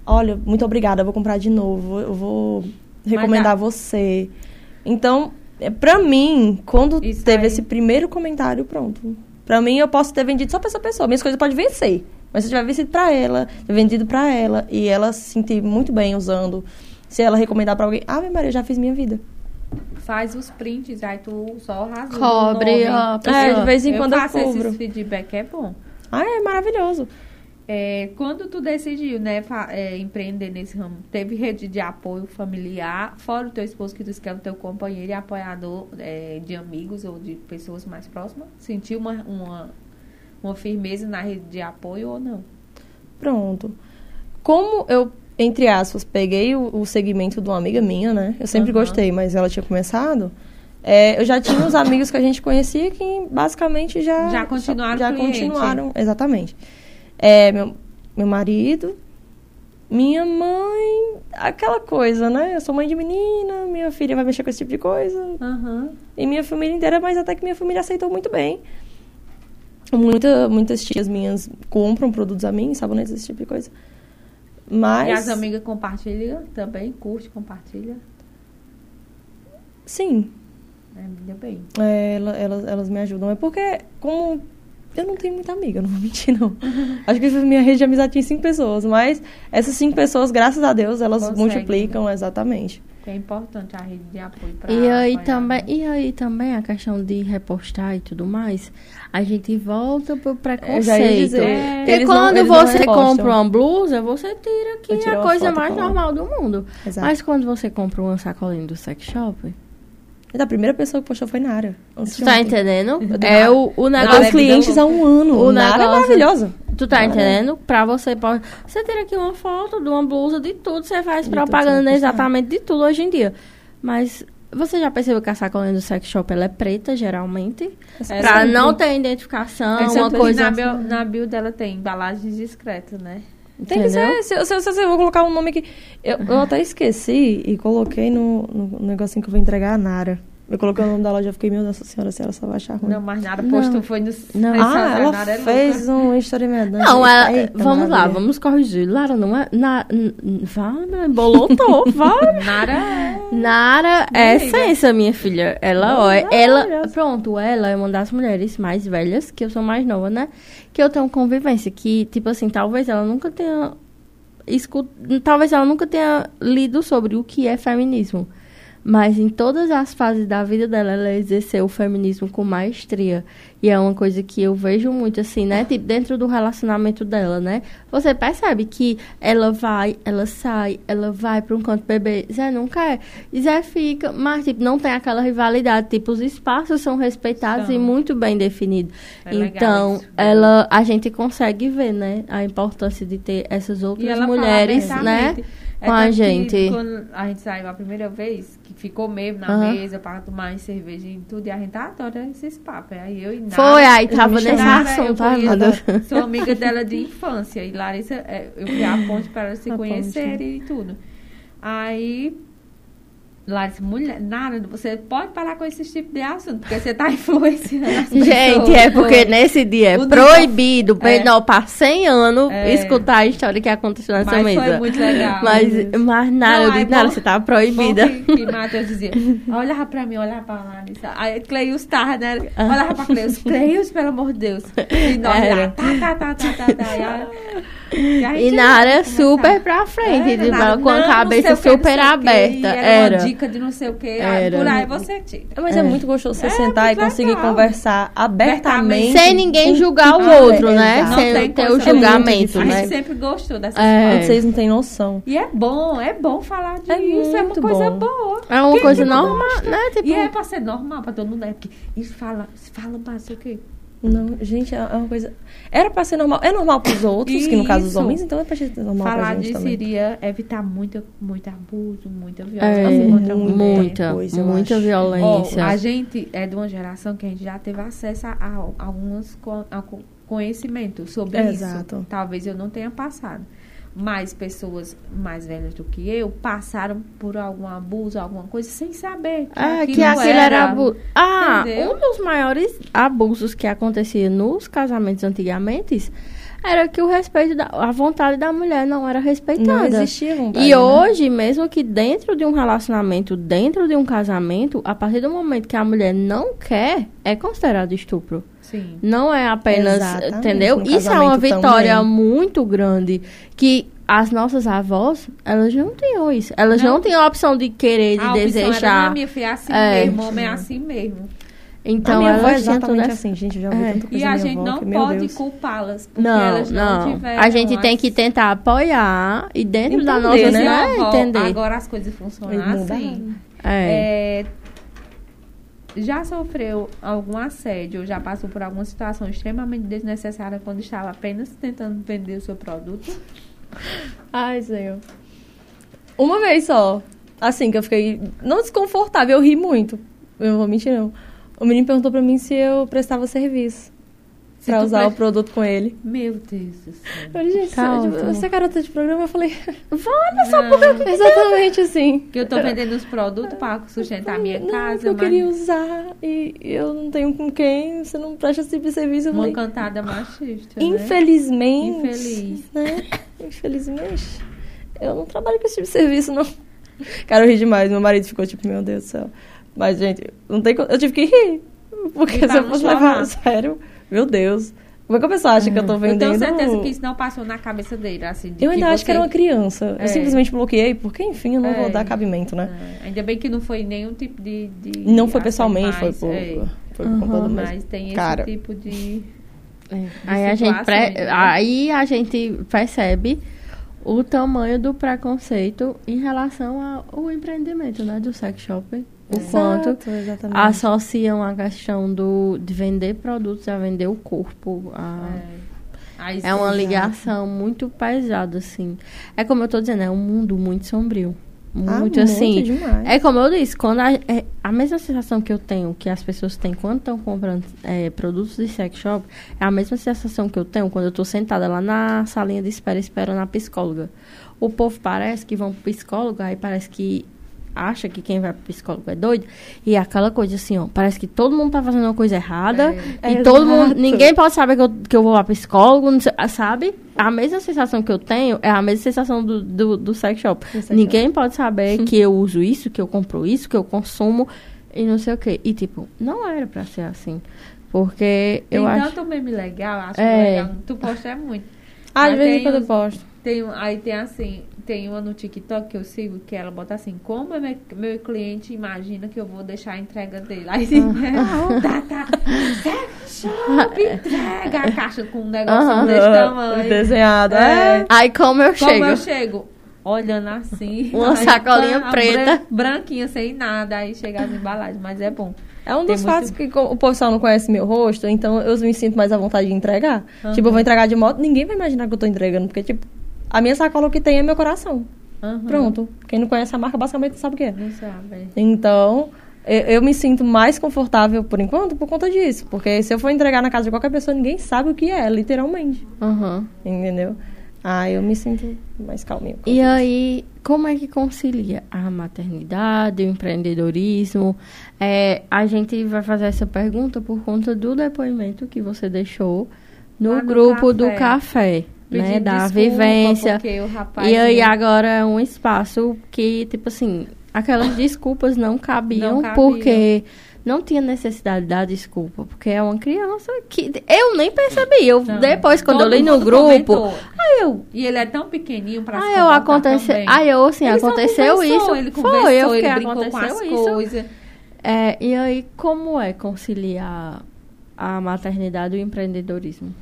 olha, muito obrigada, eu vou comprar de novo, eu vou recomendar você. Então, eh, pra mim, quando Isso teve aí. esse primeiro comentário, pronto. Pra mim, eu posso ter vendido só pra essa pessoa. Minhas coisas podem vencer. Mas se eu tiver vencido pra ela, ter vendido pra ela, e ela se sentir muito bem usando, se ela recomendar pra alguém, ah, Maria, eu já fiz minha vida. faz os prints, aí tu só rasga Cobre a É, de vez em eu quando eu faço cubro. esses feedback, é bom. Ah, é maravilhoso. É, quando tu decidiu, né, é, empreender nesse ramo, teve rede de apoio familiar, fora o teu esposo que disse que é o teu companheiro e apoiador é, de amigos ou de pessoas mais próximas? Sentiu uma, uma, uma firmeza na rede de apoio ou não? Pronto. Como eu, entre aspas, peguei o, o segmento de uma amiga minha, né? Eu sempre Aham. gostei, mas ela tinha começado. é, eu já tinha os amigos que a gente conhecia que basicamente já... Já continuaram Já cliente. continuaram, exatamente. É, meu, meu marido, minha mãe, aquela coisa, né? Eu sou mãe de menina, minha filha vai mexer com esse tipo de coisa. Aham. E minha família inteira, mas até que minha família aceitou muito bem. Muita, muitas tias minhas compram produtos a mim, sabonetes, esse tipo de coisa. Mas. E as amigas compartilham também? Curte, compartilha? Sim, É, ainda bem. é, ela- elas, elas me ajudam. É porque, como. Eu não tenho muita amiga, não vou mentir, não. Acho que minha rede de amizade tinha cinco pessoas, mas essas cinco pessoas, graças a Deus, elas Conseguem, multiplicam, exatamente. Que é importante a rede de apoio para E aí, também, e aí também a questão de repostar e tudo mais, a gente volta pro Eu já ia preconceito. dizer, É. Porque eles não- quando eles não você compra uma blusa, você tira que é a coisa mais normal do mundo. Exato. Mas quando você compra uma sacolinha do sex shop, Mas a primeira pessoa que postou foi Nara. tu tá ontem. entendendo? É o, o negócio. tenho clientes há um ano. O Nara é negócio- maravilhosa. Tu tá entendendo? Pra você. Você tira aqui uma foto de uma blusa de tudo, você faz De tudo, propaganda postar. exatamente de tudo hoje em dia. Mas você já percebeu que a sacolinha do sex shop ela é preta, geralmente? É pra sempre. não ter identificação, É uma coisa. na, bio, na bio dela tem embalagens discretas, né? Tem que Entendeu? ser. Se, se, se, se eu vou colocar um nome aqui. Eu, eu até esqueci e coloquei no, no negocinho que eu vou entregar a Nara. Eu coloquei o nome da loja e fiquei, meu Deus senhora, se ela só vai achar ruim. Não, mas nada postou, foi no... Não. ah, ela Nada é fez louca. um history medonha. Não, ela, Eita, vamos lá, maravilha. vamos corrigir. Lara não é. Na, vá, né, bolotou, vá. Nara é... Nara é essência, minha filha. Ela, ó, é ela, pronto, ela é uma das mulheres mais velhas, que eu sou mais nova, né? Que eu tenho convivência, que, tipo assim, talvez ela nunca tenha escu- talvez ela nunca tenha lido sobre o que é feminismo. Mas em todas as fases da vida dela, ela exerceu o feminismo com maestria. E é uma coisa que eu vejo muito assim, né? Tipo, dentro do relacionamento dela, né? Você percebe que ela vai, ela sai, ela vai para um canto beber. Zé não quer. E Zé fica. Mas, tipo, não tem aquela rivalidade. Tipo, os espaços são respeitados e muito bem definidos. É então, ela, a gente consegue ver, né? A importância de ter essas outras mulheres, né? É com a gente. Quando a gente saiu a primeira vez, que ficou mesmo na Aham. mesa para tomar cervejinha e tudo, e a gente adora esses papos. Aí eu e Nara, Foi, aí eu tava nesse Nara, eu assunto. Deus. Sou amiga dela de infância. E Larissa, é, eu fui a ponte para se A conhecerem e tudo. Aí, Larissa, mulher, nada, você pode parar com esse tipo de assunto, porque você tá influenciando as pessoas. Gente, é porque nesse dia é O proibido, É. menor para 100 anos, É. escutar a história que aconteceu nessa Mas mesa. foi muito legal. Mas, mas nada, Não, eu disse, nada, bom- você tá proibida. Que, que Matheus dizia, olhava pra mim, olhava pra Larissa. Aí Cleus tava, né? Ah. Olhava pra Cleus, Cleus, pelo amor de Deus. E nós lá, tá, tá, tá, tá, tá, tá. E, a, e, a gente na ia área conversar. super pra frente, Era, tipo, nada, com a não, cabeça não super não aberta. Era, Era. Dica de não sei o que. Era. Por aí você tira. Mas é, muito gostoso você É sentar e conseguir legal. conversar abertamente. Sem ninguém julgar o Ah, outro, é, né? Não Sem tem ter o é julgamento, difícil. A né? gente sempre gostou dessas É. coisas. Vocês não têm noção. E é bom, é bom falar disso. É É, uma coisa bom. boa. É uma Quem coisa normal, né? Tipo, E é pra ser normal pra todo mundo, né? Porque isso fala, fala pra sei o quê. Não, gente, é é uma coisa. Era pra ser normal. É normal pros outros, que no caso os Isso. homens, então é pra ser normal pra Falar gente disso também. iria evitar muita, muito abuso, muita é, violência contra a mulher. muita, coisa, muita violência. a gente é de uma geração que a gente já teve acesso a, a alguns co- a co- conhecimentos sobre Exato. isso. Talvez eu não tenha passado. Mas pessoas mais velhas do que eu passaram por algum abuso, alguma coisa, sem saber. Que É, aquilo que aquilo era abuso. Ah, Entendeu? um dos maiores abusos que acontecia nos casamentos antigamente era que o respeito, da, a vontade da mulher não era respeitada. Não existia vontade. E né? hoje, mesmo que dentro de um relacionamento, dentro de um casamento, a partir do momento que a mulher não quer, é considerado estupro. Sim. Não é apenas, Exatamente, entendeu? no Isso é uma vitória também. muito grande que as nossas avós, elas não tinham isso. Elas não, Não. tinham a opção de querer, de a opção era, desejar. minha filha, é assim É. mesmo, homem é assim mesmo. Então, a minha avó é tinham toda exatamente essa- assim, gente. Eu já vi É. tanta coisa E da a minha gente avó não que, pode culpá-las, porque Não, elas não, não. tiveram A gente tem as- que tentar apoiar e dentro da Entender, nossa né? Né? avó, entender. Agora as coisas funcionam assim. É. É, já sofreu algum assédio ou já passou por alguma situação extremamente desnecessária quando estava apenas tentando vender o seu produto? Ai, Senhor. Uma vez só. Assim, que eu fiquei. Não desconfortável, eu ri muito. Eu não vou mentir, não. O menino perguntou pra mim se eu prestava serviço. Se pra usar o produto com ele. Meu Deus do céu. Eu falei, gente, Tá você, ótimo. você é garota de programa? Eu falei, Olha só porque exatamente assim. que eu tô vendendo os produtos para sustentar a minha não, casa, eu mas queria usar e eu não tenho com quem, você não presta esse tipo de serviço. Eu uma falei, cantada machista, né? infelizmente, Infeliz. né? Infelizmente, eu não trabalho com esse tipo de serviço, não. Cara, eu ri demais. Meu marido ficou tipo, meu Deus do céu. Mas, gente, não tem eu tive que rir. Porque se eu fosse levar a sério, meu Deus. Como é que a pessoa acha que eu tô Eu vendendo? tenho certeza que isso não passou na cabeça dele, assim. de Eu ainda acho que era uma você- criança. É. Eu simplesmente bloqueei, porque, enfim, eu não É. vou dar cabimento, né? É, ainda bem que não foi nenhum tipo de. de Não foi pessoalmente, foi mais, por, é, foi por conta do meu. Mas tem esse Cara. tipo de. É. Aí a, gente pre- né? aí a gente percebe o tamanho do preconceito em relação ao empreendimento, né? Do sex shop. O quanto exatamente. associam a questão do, de vender produtos a vender o corpo. A, Aí é uma ligação muito pesada, assim. É como eu tô dizendo, é um mundo muito sombrio. Ah, Muito assim. demais. É como eu disse, quando a, é a mesma sensação que eu tenho, que as pessoas têm quando estão comprando é, produtos de sex shop, é a mesma sensação que eu tenho quando eu tô sentada lá na salinha de espera, esperando a psicóloga. O povo parece que vão pro psicólogo, aí parece que acha que quem vai pro psicólogo é doido. E é aquela coisa assim, ó, parece que todo mundo tá fazendo uma coisa errada. É. e todo mundo. Exato. Ninguém pode saber que eu, que eu vou lá pro psicólogo, sei- sabe? A mesma sensação que eu tenho é a mesma sensação do, do, do sex shop. Do sex Ninguém pode saber que eu uso isso, que eu compro isso, que eu consumo e não sei o quê. E, tipo, não era pra ser assim. Porque Tem eu acho. tanto meme legal, acho É. legal. Tu posta é muito. Ah, de Mas vez em quando eu posto. Tem, aí tem assim, tem uma no TikTok que eu sigo que ela bota assim, como meu, meu cliente imagina que eu vou deixar a entrega dele. Aí Ah. tá, tá, sex shop, entrega a caixa com um negócio desse tamanho. Desenhado, É. é. Aí, como eu Como chego. eu chego? Olhando assim. Uma aí sacolinha tá preta. bran- branquinha, sem nada. Aí chega as embalagens, mas é bom. É um Tem dos muito- fatos que co- o pessoal não conhece meu rosto, então eu me sinto mais à vontade de entregar. Aham. Tipo, eu vou entregar de moto, ninguém vai imaginar que eu tô entregando, porque, tipo, a minha sacola o que tem é meu coração. Aham. Pronto. Quem não conhece a marca basicamente não sabe o que é. Não sabe. Então, eu, eu me sinto mais confortável por enquanto por conta disso. Porque se eu for entregar na casa de qualquer pessoa, ninguém sabe o que é, literalmente. Aham. Entendeu? Ah, eu me sinto mais calminho. E aí, como é que concilia a maternidade, o empreendedorismo? É, a gente vai fazer essa pergunta por conta do depoimento que você deixou no Lá no grupo do café. café, né? Da vivência. E aí não- agora é um espaço que, tipo assim, aquelas desculpas não cabiam, Não cabiam. porque não tinha necessidade da desculpa, porque é uma criança que eu nem percebi. Eu Não. depois quando Todo eu li no grupo, comentou. aí eu E ele é tão pequenininho pra se Aí eu aconteceu, aí eu assim, Ele aconteceu isso. Ele foi, conversou, eu ele brincou com as aconteceu isso. coisas. É, e aí como é conciliar a maternidade e o empreendedorismo?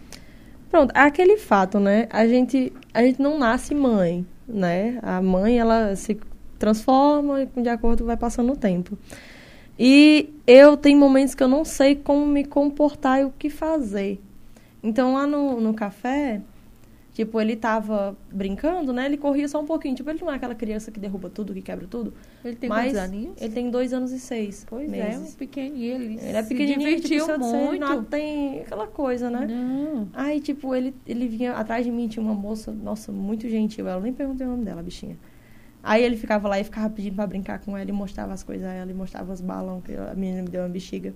Pronto, aquele fato, né? A gente, a gente não nasce mãe, né? A mãe, ela se transforma de acordo vai passando o tempo. E eu tenho momentos que eu não sei como me comportar e o que fazer. Então, lá no, no café, tipo, ele tava brincando, né? Ele corria só um pouquinho. Tipo, ele não é aquela criança que derruba tudo, que quebra tudo. Ele tem mas quantos aninhos? ele tem dois anos e seis Pois é, meses. um pequenininho. Ele, Ele é pequenininho, tipo, divertiu disser, muito. Não tem aquela coisa, né? Não. Aí, tipo, ele, ele vinha atrás de mim, tinha uma moça, nossa, muito gentil. Ela nem perguntei o nome dela, bichinha. Aí ele ficava lá e ficava pedindo pra brincar com ela e mostrava as coisas a ela, e mostrava os balões, que a menina me deu uma bexiga.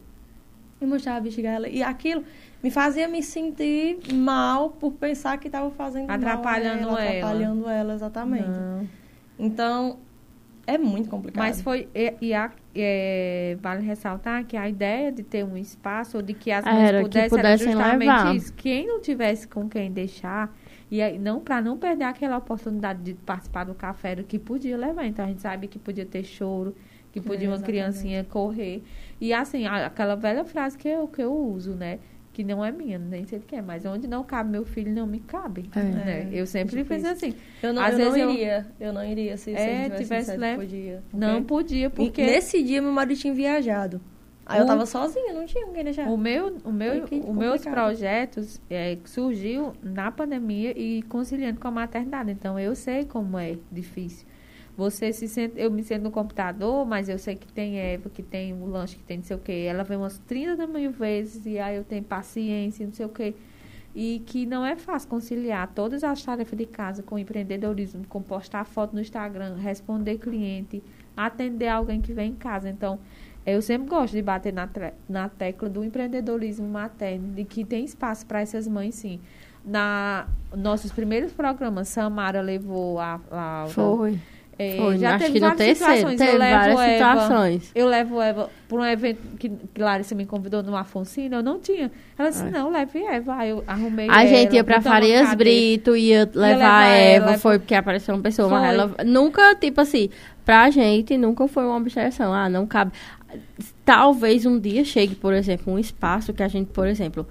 E mostrava a bexiga a ela. E aquilo me fazia me sentir mal por pensar que tava fazendo Atrapalhando mal a ela. ela. Atrapalhando ela, exatamente. Não. Então, é muito complicado. Mas foi. E, e a- é, vale ressaltar que a ideia de ter um espaço ou de que as mães Era que pudessem, pudessem era justamente levar. isso. Quem não tivesse com quem deixar, E aí, não, para não perder aquela oportunidade de participar do café era o que podia levar. Então a gente sabe que podia ter choro, que podia uma exatamente. criancinha correr. E assim, aquela velha frase que eu, que eu uso, né? Que não é minha, nem sei o que é, mas onde não cabe meu filho, não me cabe. É. né? Eu sempre penso isso. assim, Eu não, Às eu vezes não eu- iria. Eu não iria se, se É, eu tivesse, tivesse, né? podia. não podia, porque Nesse dia, meu marido tinha viajado. Aí eu O- tava sozinha, não tinha ninguém deixar. O meu, o meu, os meus projetos é, surgiu na pandemia e conciliando com a maternidade. Então eu sei como é difícil. Você se sente, eu me sento no computador, mas eu sei que tem Eva, que tem o lanche, que tem não sei o quê. Ela vem umas 30 mil vezes e aí eu tenho paciência, não sei o quê. E que não é fácil conciliar todas as tarefas de casa com empreendedorismo, com postar foto no Instagram, responder cliente, atender alguém que vem em casa. Então, eu sempre gosto de bater na, na tecla do empreendedorismo materno, de que tem espaço para essas mães, sim. Na nossos primeiros programas, Samara levou a, a Foi. É, Foi. já Acho que no terceiro. Teve eu levo várias Eva, situações. Eu levo Eva para um evento que, que Larissa me convidou no Afonsina, eu não tinha. Ela disse, É. não, leve Eva. Aí eu arrumei A gente ela, ia pra botamos uma Farias. Brito, ia levar, a Eva, ela, foi porque apareceu uma pessoa, mas Foi. ela nunca, tipo assim, pra gente nunca foi uma objeção. Ah, não cabe. Talvez um dia chegue, por exemplo, um espaço que a gente, por exemplo,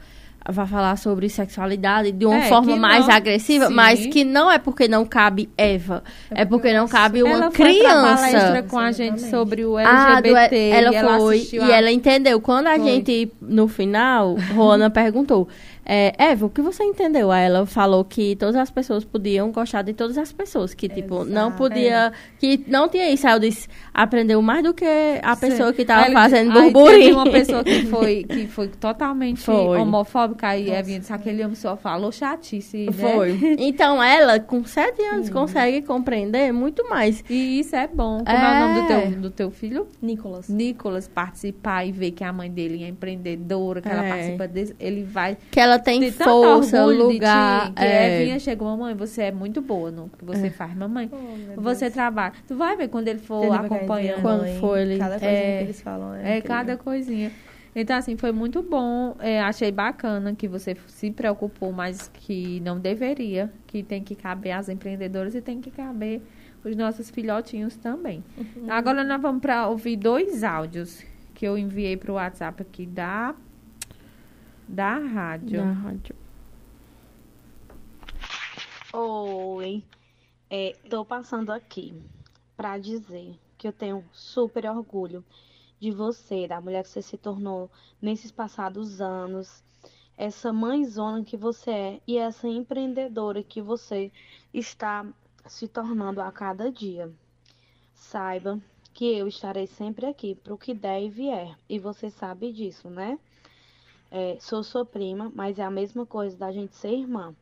vai falar sobre sexualidade de uma É, forma mais não- agressiva, sim. mas que não é porque não cabe Eva, é porque não cabe uma ela foi pra palestra criança. com a gente sobre o Ah, do- LGBT. ela e ela foi assistiu e a- ela entendeu. Quando a Foi. gente, no final, Rona perguntou, é, Eva, o que você entendeu? Ela falou que todas as pessoas podiam gostar de todas as pessoas, que tipo, não Exato. podia, que não tinha isso. Aí eu disse, aprendeu mais do que a pessoa que tava Aí ele- fazendo aí burburinho. Teve uma pessoa que foi, que foi totalmente Foi. homofóbica, aí Evinha disse, aquele homem só falou chatice, né? Foi. Então ela, com sete anos, consegue compreender muito mais. E isso é bom. Como é, o nome do É. teu, do teu filho? Nicolas. Nicolas participar e ver que a mãe dele é empreendedora, que ela É. participa desse, ele vai Que ela tem ter tanto força, lugar. de ti, que é. Evinha chegou, mamãe, você é muito boa no que você faz, mamãe. Você trabalha. Tu vai ver quando ele for acompanhando. Quando for ele- Cada coisa é, que eles falam é, É, cada coisinha. Então, assim, foi muito bom. É, achei bacana que você se preocupou, mas que não deveria. Que tem que caber as empreendedoras e tem que caber os nossos filhotinhos também. Uhum. Agora nós vamos para ouvir dois áudios que eu enviei para o WhatsApp aqui da, da rádio. Na rádio. Oi, é, tô passando aqui para dizer que eu tenho super orgulho de você, da mulher que você se tornou nesses passados anos, essa mãezona que você é e essa empreendedora que você está se tornando a cada dia. Saiba que eu estarei sempre aqui para o que der e vier, e você sabe disso, né? É, sou sua prima, mas é a mesma coisa da gente ser irmã.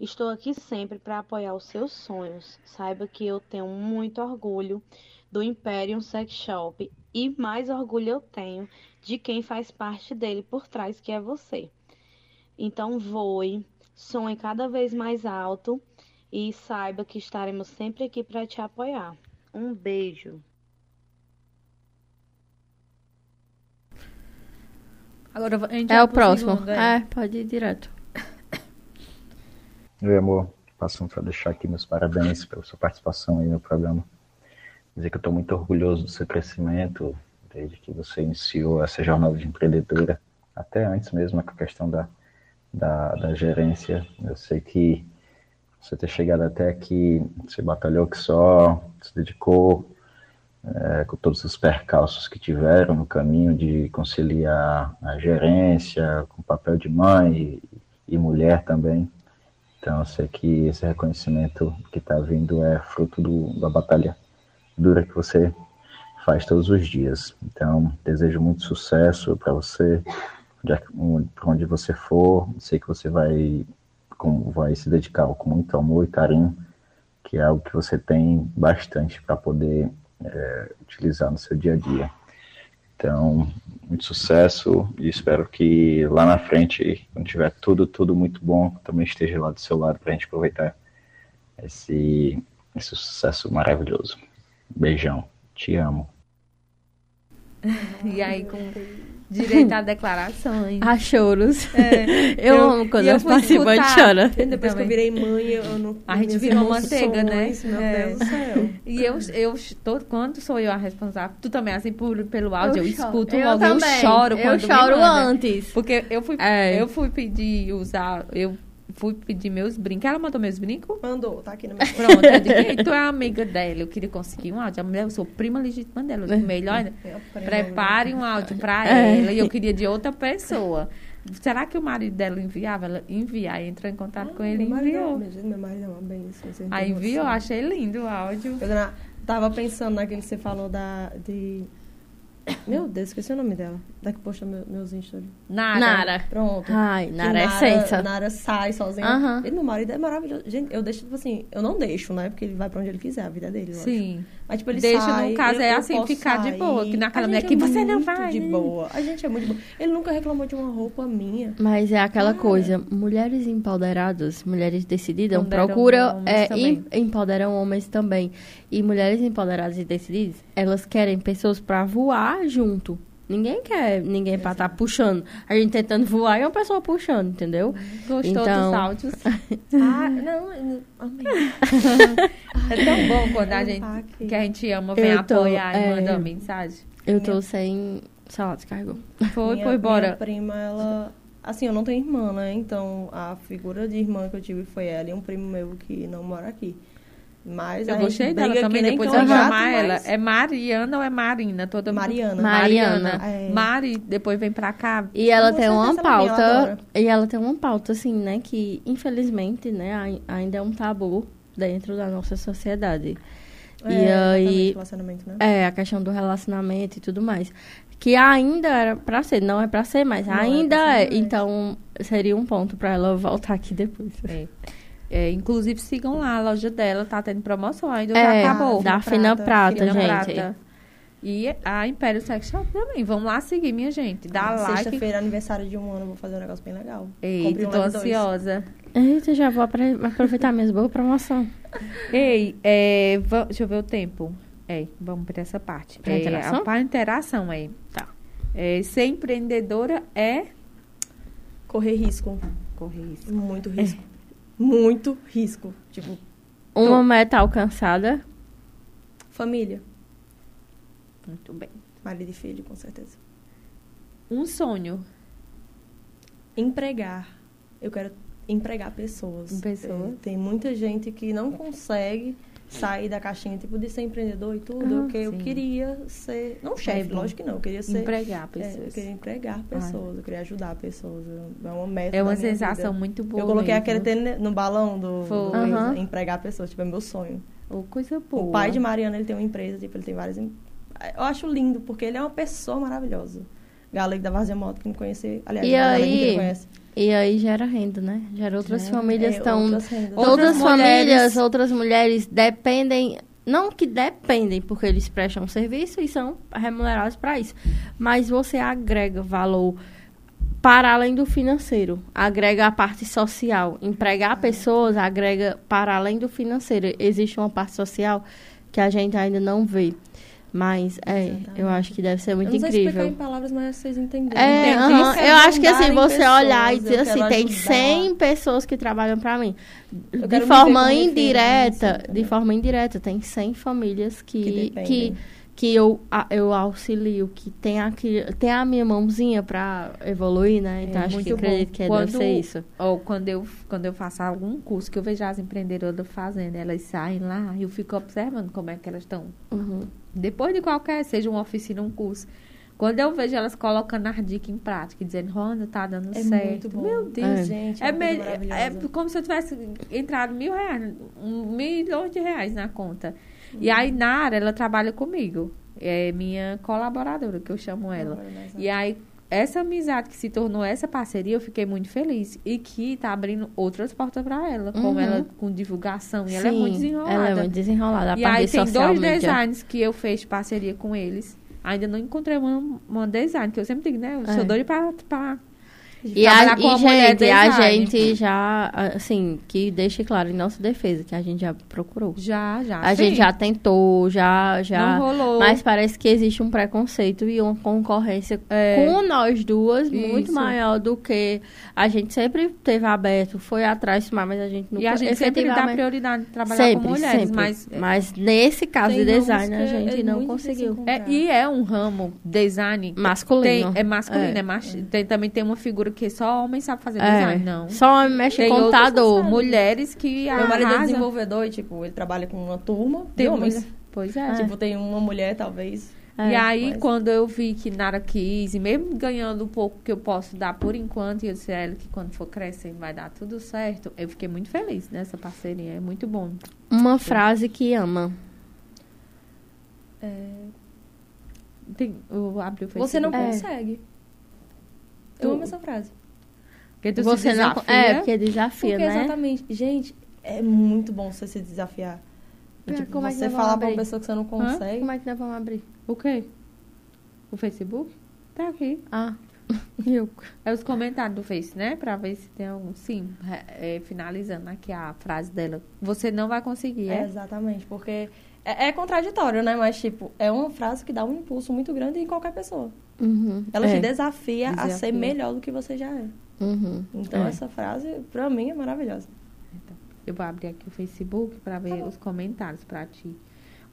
Estou aqui sempre para apoiar os seus sonhos. Saiba que eu tenho muito orgulho do Imperium Sex Shop e mais orgulho eu tenho de quem faz parte dele por trás, que é você. Então voe, sonhe cada vez mais alto e saiba que estaremos sempre aqui para te apoiar. Um beijo. Agora a gente É o próximo. segundo, é. É, pode ir direto. Oi, amor. Passando para deixar aqui meus parabéns pela sua participação aí no programa. Dizer que eu estou muito orgulhoso do seu crescimento, desde que você iniciou essa jornada de empreendedora, até antes mesmo com a questão da, da, da gerência. Eu sei que você ter chegado até aqui, você batalhou que só, se dedicou, é, com todos os percalços que tiveram no caminho de conciliar a gerência com o papel de mãe e, e mulher também. Então, eu sei que esse reconhecimento que está vindo é fruto do, da batalha dura que você faz todos os dias. Então, desejo muito sucesso para você, para onde você for. Sei que você vai, com, vai se dedicar com muito amor e carinho, que é algo que você tem bastante para poder é, utilizar no seu dia a dia. Então, muito sucesso e espero que lá na frente, quando tiver tudo, tudo muito bom, também esteja lá do seu lado para a gente aproveitar esse, esse sucesso maravilhoso. Beijão, te amo. E aí, com Direito a declarações. A choros. É, Eu, eu- amo quando eu as participantes choram. Depois que eu virei mãe, eu não. A gente virou manteiga, né? emoções, Meu É. Deus do céu. E eu, eu tô, quando sou eu a responsável, tu também, assim, por, pelo áudio, eu, choro. escuto eu logo, também. eu choro Eu quando me choro antes. Porque eu fui, É. eu fui pedir usar, eu fui pedir meus brincos. Ela mandou meus brincos? Mandou, tá aqui no meu. Pronto, eu digo, "Ei, tu é amiga dela, eu queria conseguir um áudio. A mulher, eu sou prima legítima dela. Eu digo, melhor ainda, prepare um áudio pra É. ela. E eu queria de outra pessoa. Será que o marido dela enviava? Ela enviar, entrou em contato com ele e Meu marido é- enviou. Meu marido é uma benção. Aí enviou, achei lindo o áudio. Eu tava pensando naquele que você falou da. De... Meu Deus, esqueci o nome dela. Da que posta meu- meus stories. Nada. Nara. Pronto. Ai, Que Nara é essência. Nara sai sozinha. Aham. E meu marido é maravilhoso. Gente, eu deixo, tipo assim, eu não deixo, né? Porque ele vai pra onde ele quiser, a vida dele. Sim. Mas, tipo, ele Deixa, sai, no caso, eu- é eu assim, ficar de sair. boa, que naquela A mulher gente que é você não vai. de boa. A gente é muito de boa. Ele nunca reclamou de uma roupa minha. Mas é aquela coisa, mulheres empoderadas, mulheres decididas, procuram, homens é, em- empoderam homens também. E mulheres empoderadas e decididas, elas querem pessoas pra voar junto. Ninguém quer ninguém pra estar puxando. A gente tentando voar e uma pessoa puxando, entendeu? Gostou Então- dos áudios? Ah, não, eu- amei. É tão bom quando a gente, tá que a gente ama, vem Eu tô, apoiar e é. manda uma mensagem. Eu tô sem. Sei lá, descarregou. Foi, minha, foi, bora. Minha prima, ela... Assim, eu não tenho irmã, né? Então, a figura de irmã que eu tive foi ela e um primo meu que não mora aqui. Mas Eu gostei dela também, depois eu vou chamar ela. É Mariana ou é Marina? Toda Mariana. Mariana. É. Mari, depois vem pra cá. E ela tem uma ela ela pauta. adora. E ela tem uma pauta, assim, né? Que infelizmente, né, ai- ainda é um tabu dentro da nossa sociedade. É, e aí. relacionamento, né? É, a questão do relacionamento e tudo mais. Que ainda era pra ser, não é pra ser, mas Não é ainda pra ser é. Então, seria um ponto pra ela voltar aqui depois. É. É, inclusive, sigam lá a loja dela, tá tendo promoção ainda, É, já acabou. da Fina Fina Prata, Prata, Fina gente. Prata. E a Império Sex Shop também. Vamos lá seguir, minha gente. Dá like. Sexta-feira, aniversário de um ano, vou fazer um negócio bem legal. Eita, um, tô ansiosa. Eita, já vou aproveitar minhas boas promoções. Ei, é, deixa eu ver o tempo. É, vamos para essa parte. Pra é, interação? a- Pra interação, é. Tá. É, ser empreendedora é Correr risco. correr isso. Muito risco. Muito risco. Tipo, Uma meta alcançada. família. Muito bem. Marido e filho, com certeza. Um sonho. Empregar. Eu quero empregar pessoas. Pessoas. Tem muita gente que não consegue sair da caixinha, tipo, de ser empreendedor e tudo. Ah, porque eu queria ser. Não chefe, bom. lógico que não. Eu queria ser. Empregar é, pessoas. eu queria empregar pessoas, eu queria ajudar pessoas. É uma meta. É uma sensação vida. muito boa. Eu coloquei mesmo. aquele tênis no balão do, do empregar pessoas, tipo, é meu sonho. Oh, coisa boa. O pai de Mariana, ele tem uma empresa, tipo, ele tem várias. em- Eu acho lindo, porque ele é uma pessoa maravilhosa. Galego da Vazia Moto, que não conhece. Aliás, E aí, inteira conhece. E aí gera renda, né? Gera outras Gera, famílias é, estão. outras. Todas Outras as famílias, mulheres- outras mulheres dependem. Não que dependem, porque eles prestam serviço e são remunerados para isso. Mas você agrega valor para além do financeiro. Agrega a parte social. Empregar pessoas agrega para além do financeiro. Existe uma parte social que a gente ainda não vê. Mas é, Exatamente. eu acho que deve ser muito eu não sei explicar incrível. em palavras, mas vocês entenderam. É, aham. quero eu acho que assim, você olhar e pessoas, dizer assim, tem ajudar. 100 pessoas que trabalham pra mim. Eu De forma indireta, de forma indireta, tem 100 famílias que, Que que, dependem. que, eu, a- eu auxilio, que tem, aqui, tem a minha mãozinha pra evoluir, né? Então É acho que muito acredito bom. que Quando- deve ser isso. Ou quando eu, quando eu faço algum curso que eu vejo as empreendedoras fazendo, elas saem lá e eu fico observando como é que elas estão. Uhum. Depois de qualquer, seja uma oficina, um curso. Quando eu vejo elas colocando as dicas em prática, dizendo, Ronda, tá dando É certo. muito bom. Meu Deus. É. gente. É, coisa me- é como se eu tivesse entrado mil reais, um milhão de reais na conta. E aí, Nara, ela trabalha comigo. É minha colaboradora, que eu chamo ela. E aí, essa amizade que se tornou essa parceria, eu fiquei muito feliz. E que tá abrindo outras portas para ela. Como Uhum. ela com divulgação. E ela é Sim, muito desenrolada. Ela é muito desenrolada. A e aí tem dois media. designs que eu fiz parceria com eles. Ainda não encontrei uma, uma design, que eu sempre digo, né? Eu É. sou doida pra, pra E, a, com e, a mulher gente, a gente já, assim, que deixe claro em nossa defesa, que a gente já procurou. Já, já. A sim. gente já tentou, já, já. Não rolou. Mas parece que existe um preconceito e uma concorrência É. com nós duas muito Isso. maior do que a gente sempre teve aberto, foi atrás, mas a gente nunca E a gente sempre dá prioridade de trabalhar sempre, com mulheres, sempre. mas Mas nesse caso Tem de design, a que gente é não muito conseguiu. É, e é um ramo design Masculino. Tem, é masculino, é, É. machi- tem- também tem uma figura que só homem sabe fazer É. design, não. Só homem mexe Tem computador. mulheres que Meu marido é desenvolvedor e, tipo, ele trabalha com uma turma Tem de homens. mulher- Pois é. Tipo, tem uma mulher, talvez. É, e aí, mas- quando eu vi que Nara quis, e mesmo ganhando o pouco que eu posso dar por enquanto, e eu disse a ela que quando for crescendo vai dar tudo certo, eu fiquei muito feliz nessa parceria. É muito bom. Uma frase que ama. Tem, eu abri o Facebook. Você não É. consegue. Eu amo essa frase. Porque tu Você se não. desafia. É, porque desafia, Porque né? exatamente. Gente, é muito bom você se desafiar. É, Tipo, como é que você vamos falar pra uma pessoa que você não consegue. Como é que nós vamos abrir? O quê? O Facebook? Tá aqui. Ah, eu. É os comentários do Face, né? Pra ver se tem algum. Sim, é, é, finalizando aqui a frase dela. Você não vai conseguir, É, é? exatamente. Porque é, é contraditório, né? Mas, tipo, é uma frase que dá um impulso muito grande em qualquer pessoa. Uhum. Ela é. te desafia, a Desafia. ser melhor do que você já é. Uhum. Então, É. essa frase, pra mim, é maravilhosa. Eu vou abrir aqui o Facebook pra ver os comentários pra ti.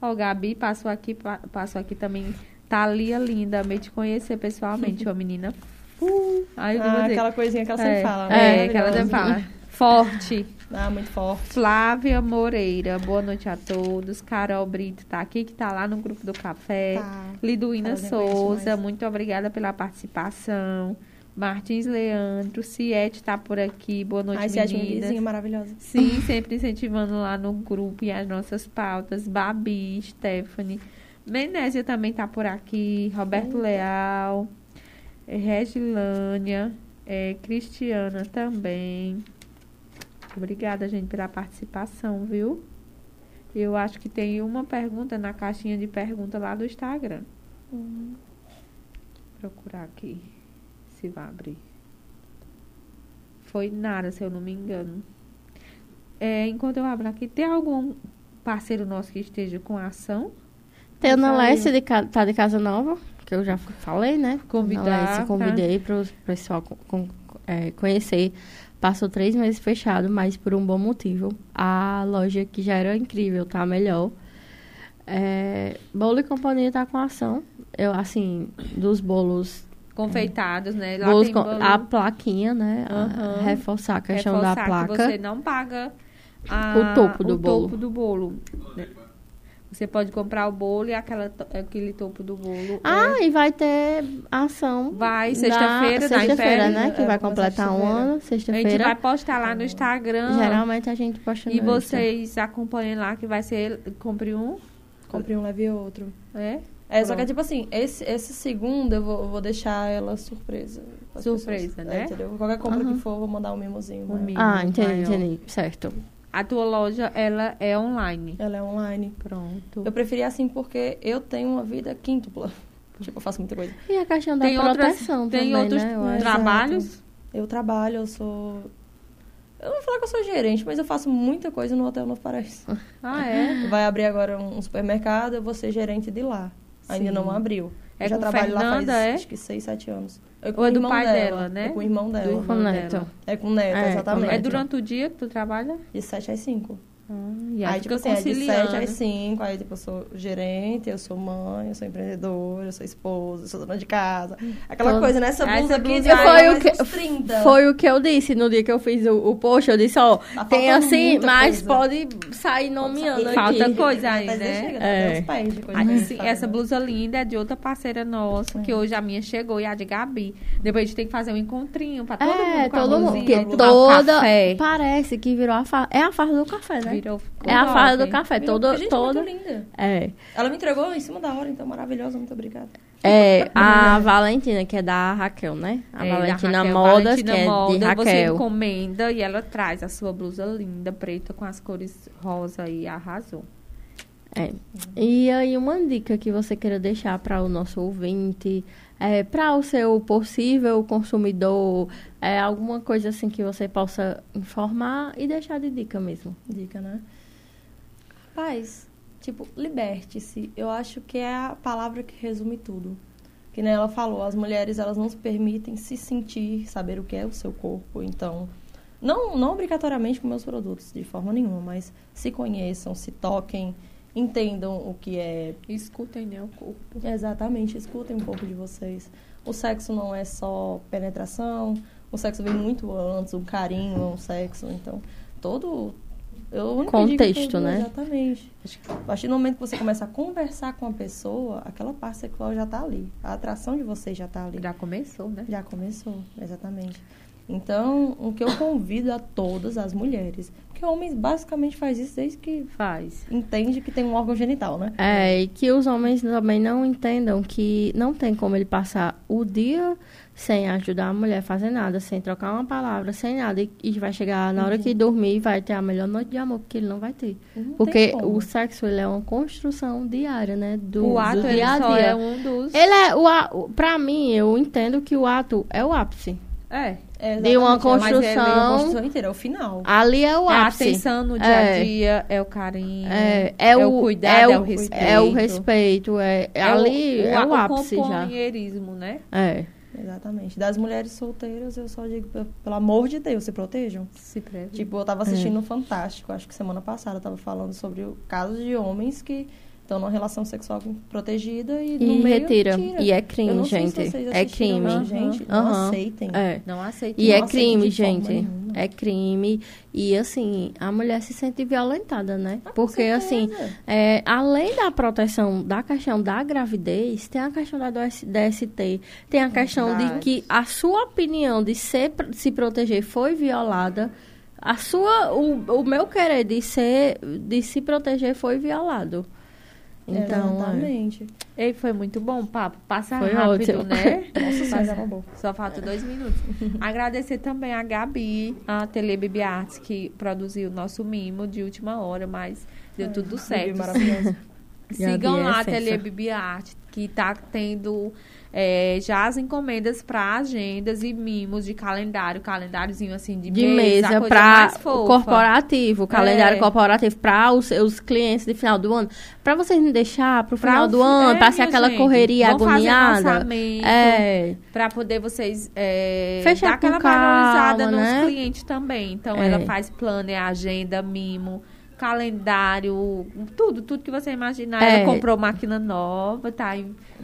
Ó, Gabi passou aqui, pa- passou aqui também. Thalia linda, amei te conhecer pessoalmente, uma menina. Uh, aí Ah, aquela coisinha que ela é, sempre fala. É, que ela sempre fala. Forte. Ah, muito forte. Flávia Moreira, boa noite a todos. Carol Brito tá aqui, que tá lá no grupo do café. Tá. Liduína Souza, mais. muito obrigada pela participação. Martins Leandro, Ciete tá por aqui, boa noite, Ai, Ciete, minha meninas. vizinha maravilhosa. Sim, sempre incentivando lá no grupo e as nossas pautas. Babi, Stephanie. Menésia também tá por aqui. Roberto Leal. eh, Regilânia. eh, Cristiana também. Obrigada, gente, pela participação, viu? Eu acho que tem uma pergunta na caixinha de pergunta lá do Instagram. Procurar aqui. Se vai abrir. Foi Nara, se eu não me engano. É, enquanto eu abro aqui, tem algum parceiro nosso que esteja com ação? Tem a Ana. Lécia de, tá de Casa Nova, que eu já falei, né? Convidar, Ana Lécia, tá? convidei para o pessoal co- com- é, conhecer. Passou três meses fechado, mas por um bom motivo. A loja que já era incrível, tá melhor. É, Bolo e Companhia tá com ação. Eu, assim, dos bolos, Confeitados, né? Lá bolos com- a plaquinha, né? A- Aham. reforçar a questão reforçar da placa. você não paga a- O topo do o bolo. topo do bolo. né? Você pode comprar o bolo e aquela, aquele topo do bolo. Ah, é, e vai ter ação. Vai, na sexta-feira, da Sexta-feira, né? Que É, vai começa completar um sexta-feira. ano. a gente vai Sexta-feira. postar lá no Instagram. Geralmente a gente posta E no Insta. vocês acompanhem lá que vai ser. Compre um. Comprei um, leve outro. É? É, só que Pronto. tipo assim, esse, esse segundo eu vou, vou deixar ela surpresa. Surpresa, pessoas. né? É, entendeu? Qualquer compra que for, eu vou mandar um mimozinho. Um mimo. Ah, entendi, entendi. Certo. A tua loja, ela é online. Ela é online. Pronto. Eu preferi assim porque eu tenho uma vida quíntupla. Tipo, eu faço muita coisa. E a questão da Tem outras- proteção tem também, outros né? Trabalhos? Eu trabalho, eu sou. Eu não vou falar que eu sou gerente, mas eu faço muita coisa no Hotel Novo Paraíso. Ah, é? Vai abrir agora um supermercado, eu vou ser gerente de lá. Ainda Sim. não abriu. É eu já trabalho lá Fernanda, faz é? acho que 6, 7 anos. É com Ou é o do irmão pai dela, né? É com o irmão dela. Do Com o irmão neto. dela. É com o neto, É, exatamente. com É durante o dia que tu trabalha? De 7 às 5. Ah, e aí, Aí, tipo fica assim, é de 7 conciliando. às 5. Aí, tipo, eu sou gerente, eu sou mãe, eu sou empreendedora, eu sou esposa, eu sou dona de casa. Aquela Todo- coisa, né? Essa Essa blusa aqui blusa aí foi o que- uns 30. Foi o que eu disse no dia que eu fiz o, o post. Eu disse, ó, Tá tem assim, mas coisa. pode sair nomeando Falta aqui. coisa aí, Mas né? chega, É. pés de coisa Aí, que a gente sim, faz, essa blusa linda é de outra parceira nossa, que hoje a minha chegou e a de Gabi. Depois a gente tem que fazer um encontrinho pra todo É, mundo com a todo mundo. Porque toda. café. Parece que virou a farda. É a farda do café, né? Virou, é a farda do café. Virou- Toda. Gente, toda muito linda. é. Ela me entregou em cima da hora, então maravilhosa, muito obrigada. É a Valentina, que é da Raquel, né? A É, Valentina Raquel. Modas, Valentina que é de Moda, Você Raquel. encomenda e ela traz a sua blusa linda, preta, com as cores rosa e arrasou. É. E aí, uma dica que você queira deixar para o nosso ouvinte, é, para o seu possível consumidor, é alguma coisa assim que você possa informar e deixar de dica mesmo. Dica, né? Paz, tipo, liberte-se. Eu acho que é a palavra que resume tudo. Que nem ela falou, as mulheres elas não se permitem se sentir, saber o que é o seu corpo. Então, não, não obrigatoriamente com meus produtos, de forma nenhuma, mas se conheçam, se toquem, entendam o que é. Escutem, né, o corpo. Exatamente, escutem um pouco de vocês. O sexo não é só penetração, o sexo vem muito antes, um carinho é um sexo, então todo. Eu Contexto, né? Exatamente. A partir do momento que você começa a conversar com a pessoa, aquela parte sexual já está ali. A atração de vocês já está ali. Já começou, né? Já começou, exatamente. Então, o que eu convido a todas as mulheres, porque homens basicamente faz isso desde que Faz. entende que tem um órgão genital, né? É, e que os homens também não entendam que não tem como ele passar o dia sem ajudar a mulher a fazer nada, sem trocar uma palavra, sem nada, e, e vai chegar na hora que dormir e vai ter a melhor noite de amor, porque ele não vai ter. Não Porque o sexo, ele é uma construção diária, né? Do, o ato do dia a dia. é um dos. Ele é, o, o- pra mim, eu entendo que o ato é o ápice. É. É, de uma exatamente, mas é construção- uma construção inteira, é o final. Ali é o É a ápice. atenção no dia É. a dia, é o carinho, É, é, o, cuidado, é o, é o respeito. É o respeito, é, é ali o, é o ápice já. companheirismo, né? É. Exatamente. Das mulheres solteiras, eu só digo, pe- pelo amor de Deus, se protejam. Se preve. Tipo, eu tava assistindo no Fantástico, acho que semana passada, eu tava falando sobre o caso de homens que estão numa relação sexual protegida e, no E meio retira. tira. E é crime, não gente. É crime. mas, Gente, não Aham. aceitem. É. Não aceito. E é Não aceito crime, de gente. nenhuma. É crime. E assim, a mulher se sente violentada, né? Ah, Porque assim, é, além da proteção da questão da gravidez, tem a questão da DST, tem a questão de Verdade. que a sua opinião de ser, se proteger foi violada. A sua, o, o meu querer de ser, de se proteger foi violado. Então, é. Exatamente. Ei, foi muito bom o papo. Passa Foi rápido, ótimo. né? Nossa Passa- acabou. Só falta dois minutos. Agradecer também a Gabi, a Tele Baby Arts, que produziu o nosso mimo de última hora, mas deu tudo certo. Maravilhoso. Sigam Gabi é lá a sensa. Tele Baby Art, que tá tendo é, já as encomendas para agendas e mimos de calendário, calendáriozinho assim de, de mesa, mesa para corporativo, calendário É. corporativo para os seus clientes de final do ano. Para vocês não deixar para o final do ano, é, para ser aquela gente, correria agoniada. É, Pra poder vocês é, Fechar dar aquela calma, valorizada nos né? clientes também. Então, É. ela faz planner, agenda, mimo, calendário, tudo, tudo que você imaginar. É. Ela comprou máquina nova, tá,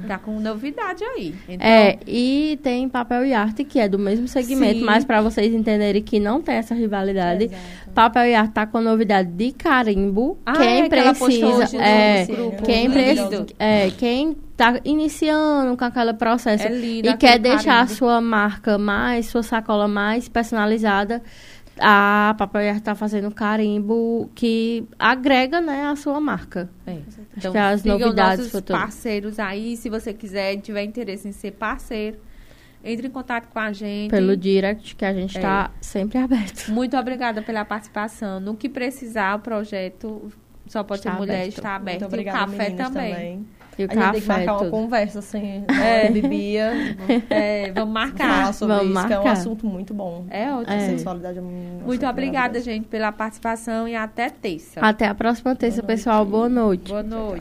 tá com novidade aí. Então, é, e tem papel e arte, que é do mesmo segmento, Sim. mas para vocês entenderem que não tem essa rivalidade. Papel e arte tá com a novidade de carimbo. Ah, quem é, que ela postou precisa. hoje no é, grupo. quem, precisa, é, quem tá iniciando com aquele processo É lindo e quer deixar a carimbo. sua marca mais, sua sacola mais personalizada, a Papel e Arte tá fazendo carimbo que agrega, né, a sua marca. É. Acho Então, que as novidades nossos futuras. parceiros aí. Se você quiser, tiver interesse em ser parceiro, entre em contato com a gente. Pelo direct, que a gente É. tá sempre aberto. Muito obrigada pela participação. No que precisar, o projeto Só Pode Está Ser Mulher aberto. está aberto. Muito obrigada, e café meninas, também. E o a gente tem que marcar uma conversa assim, É. é. bebia, É, vamos marcar. falar sobre Vamos isso, que é um marcar. assunto muito bom. É ótimo. A É. sexualidade é um Muito obrigada, gente, pela participação e até terça. Até a próxima terça, pessoal. Boa noite. Boa noite.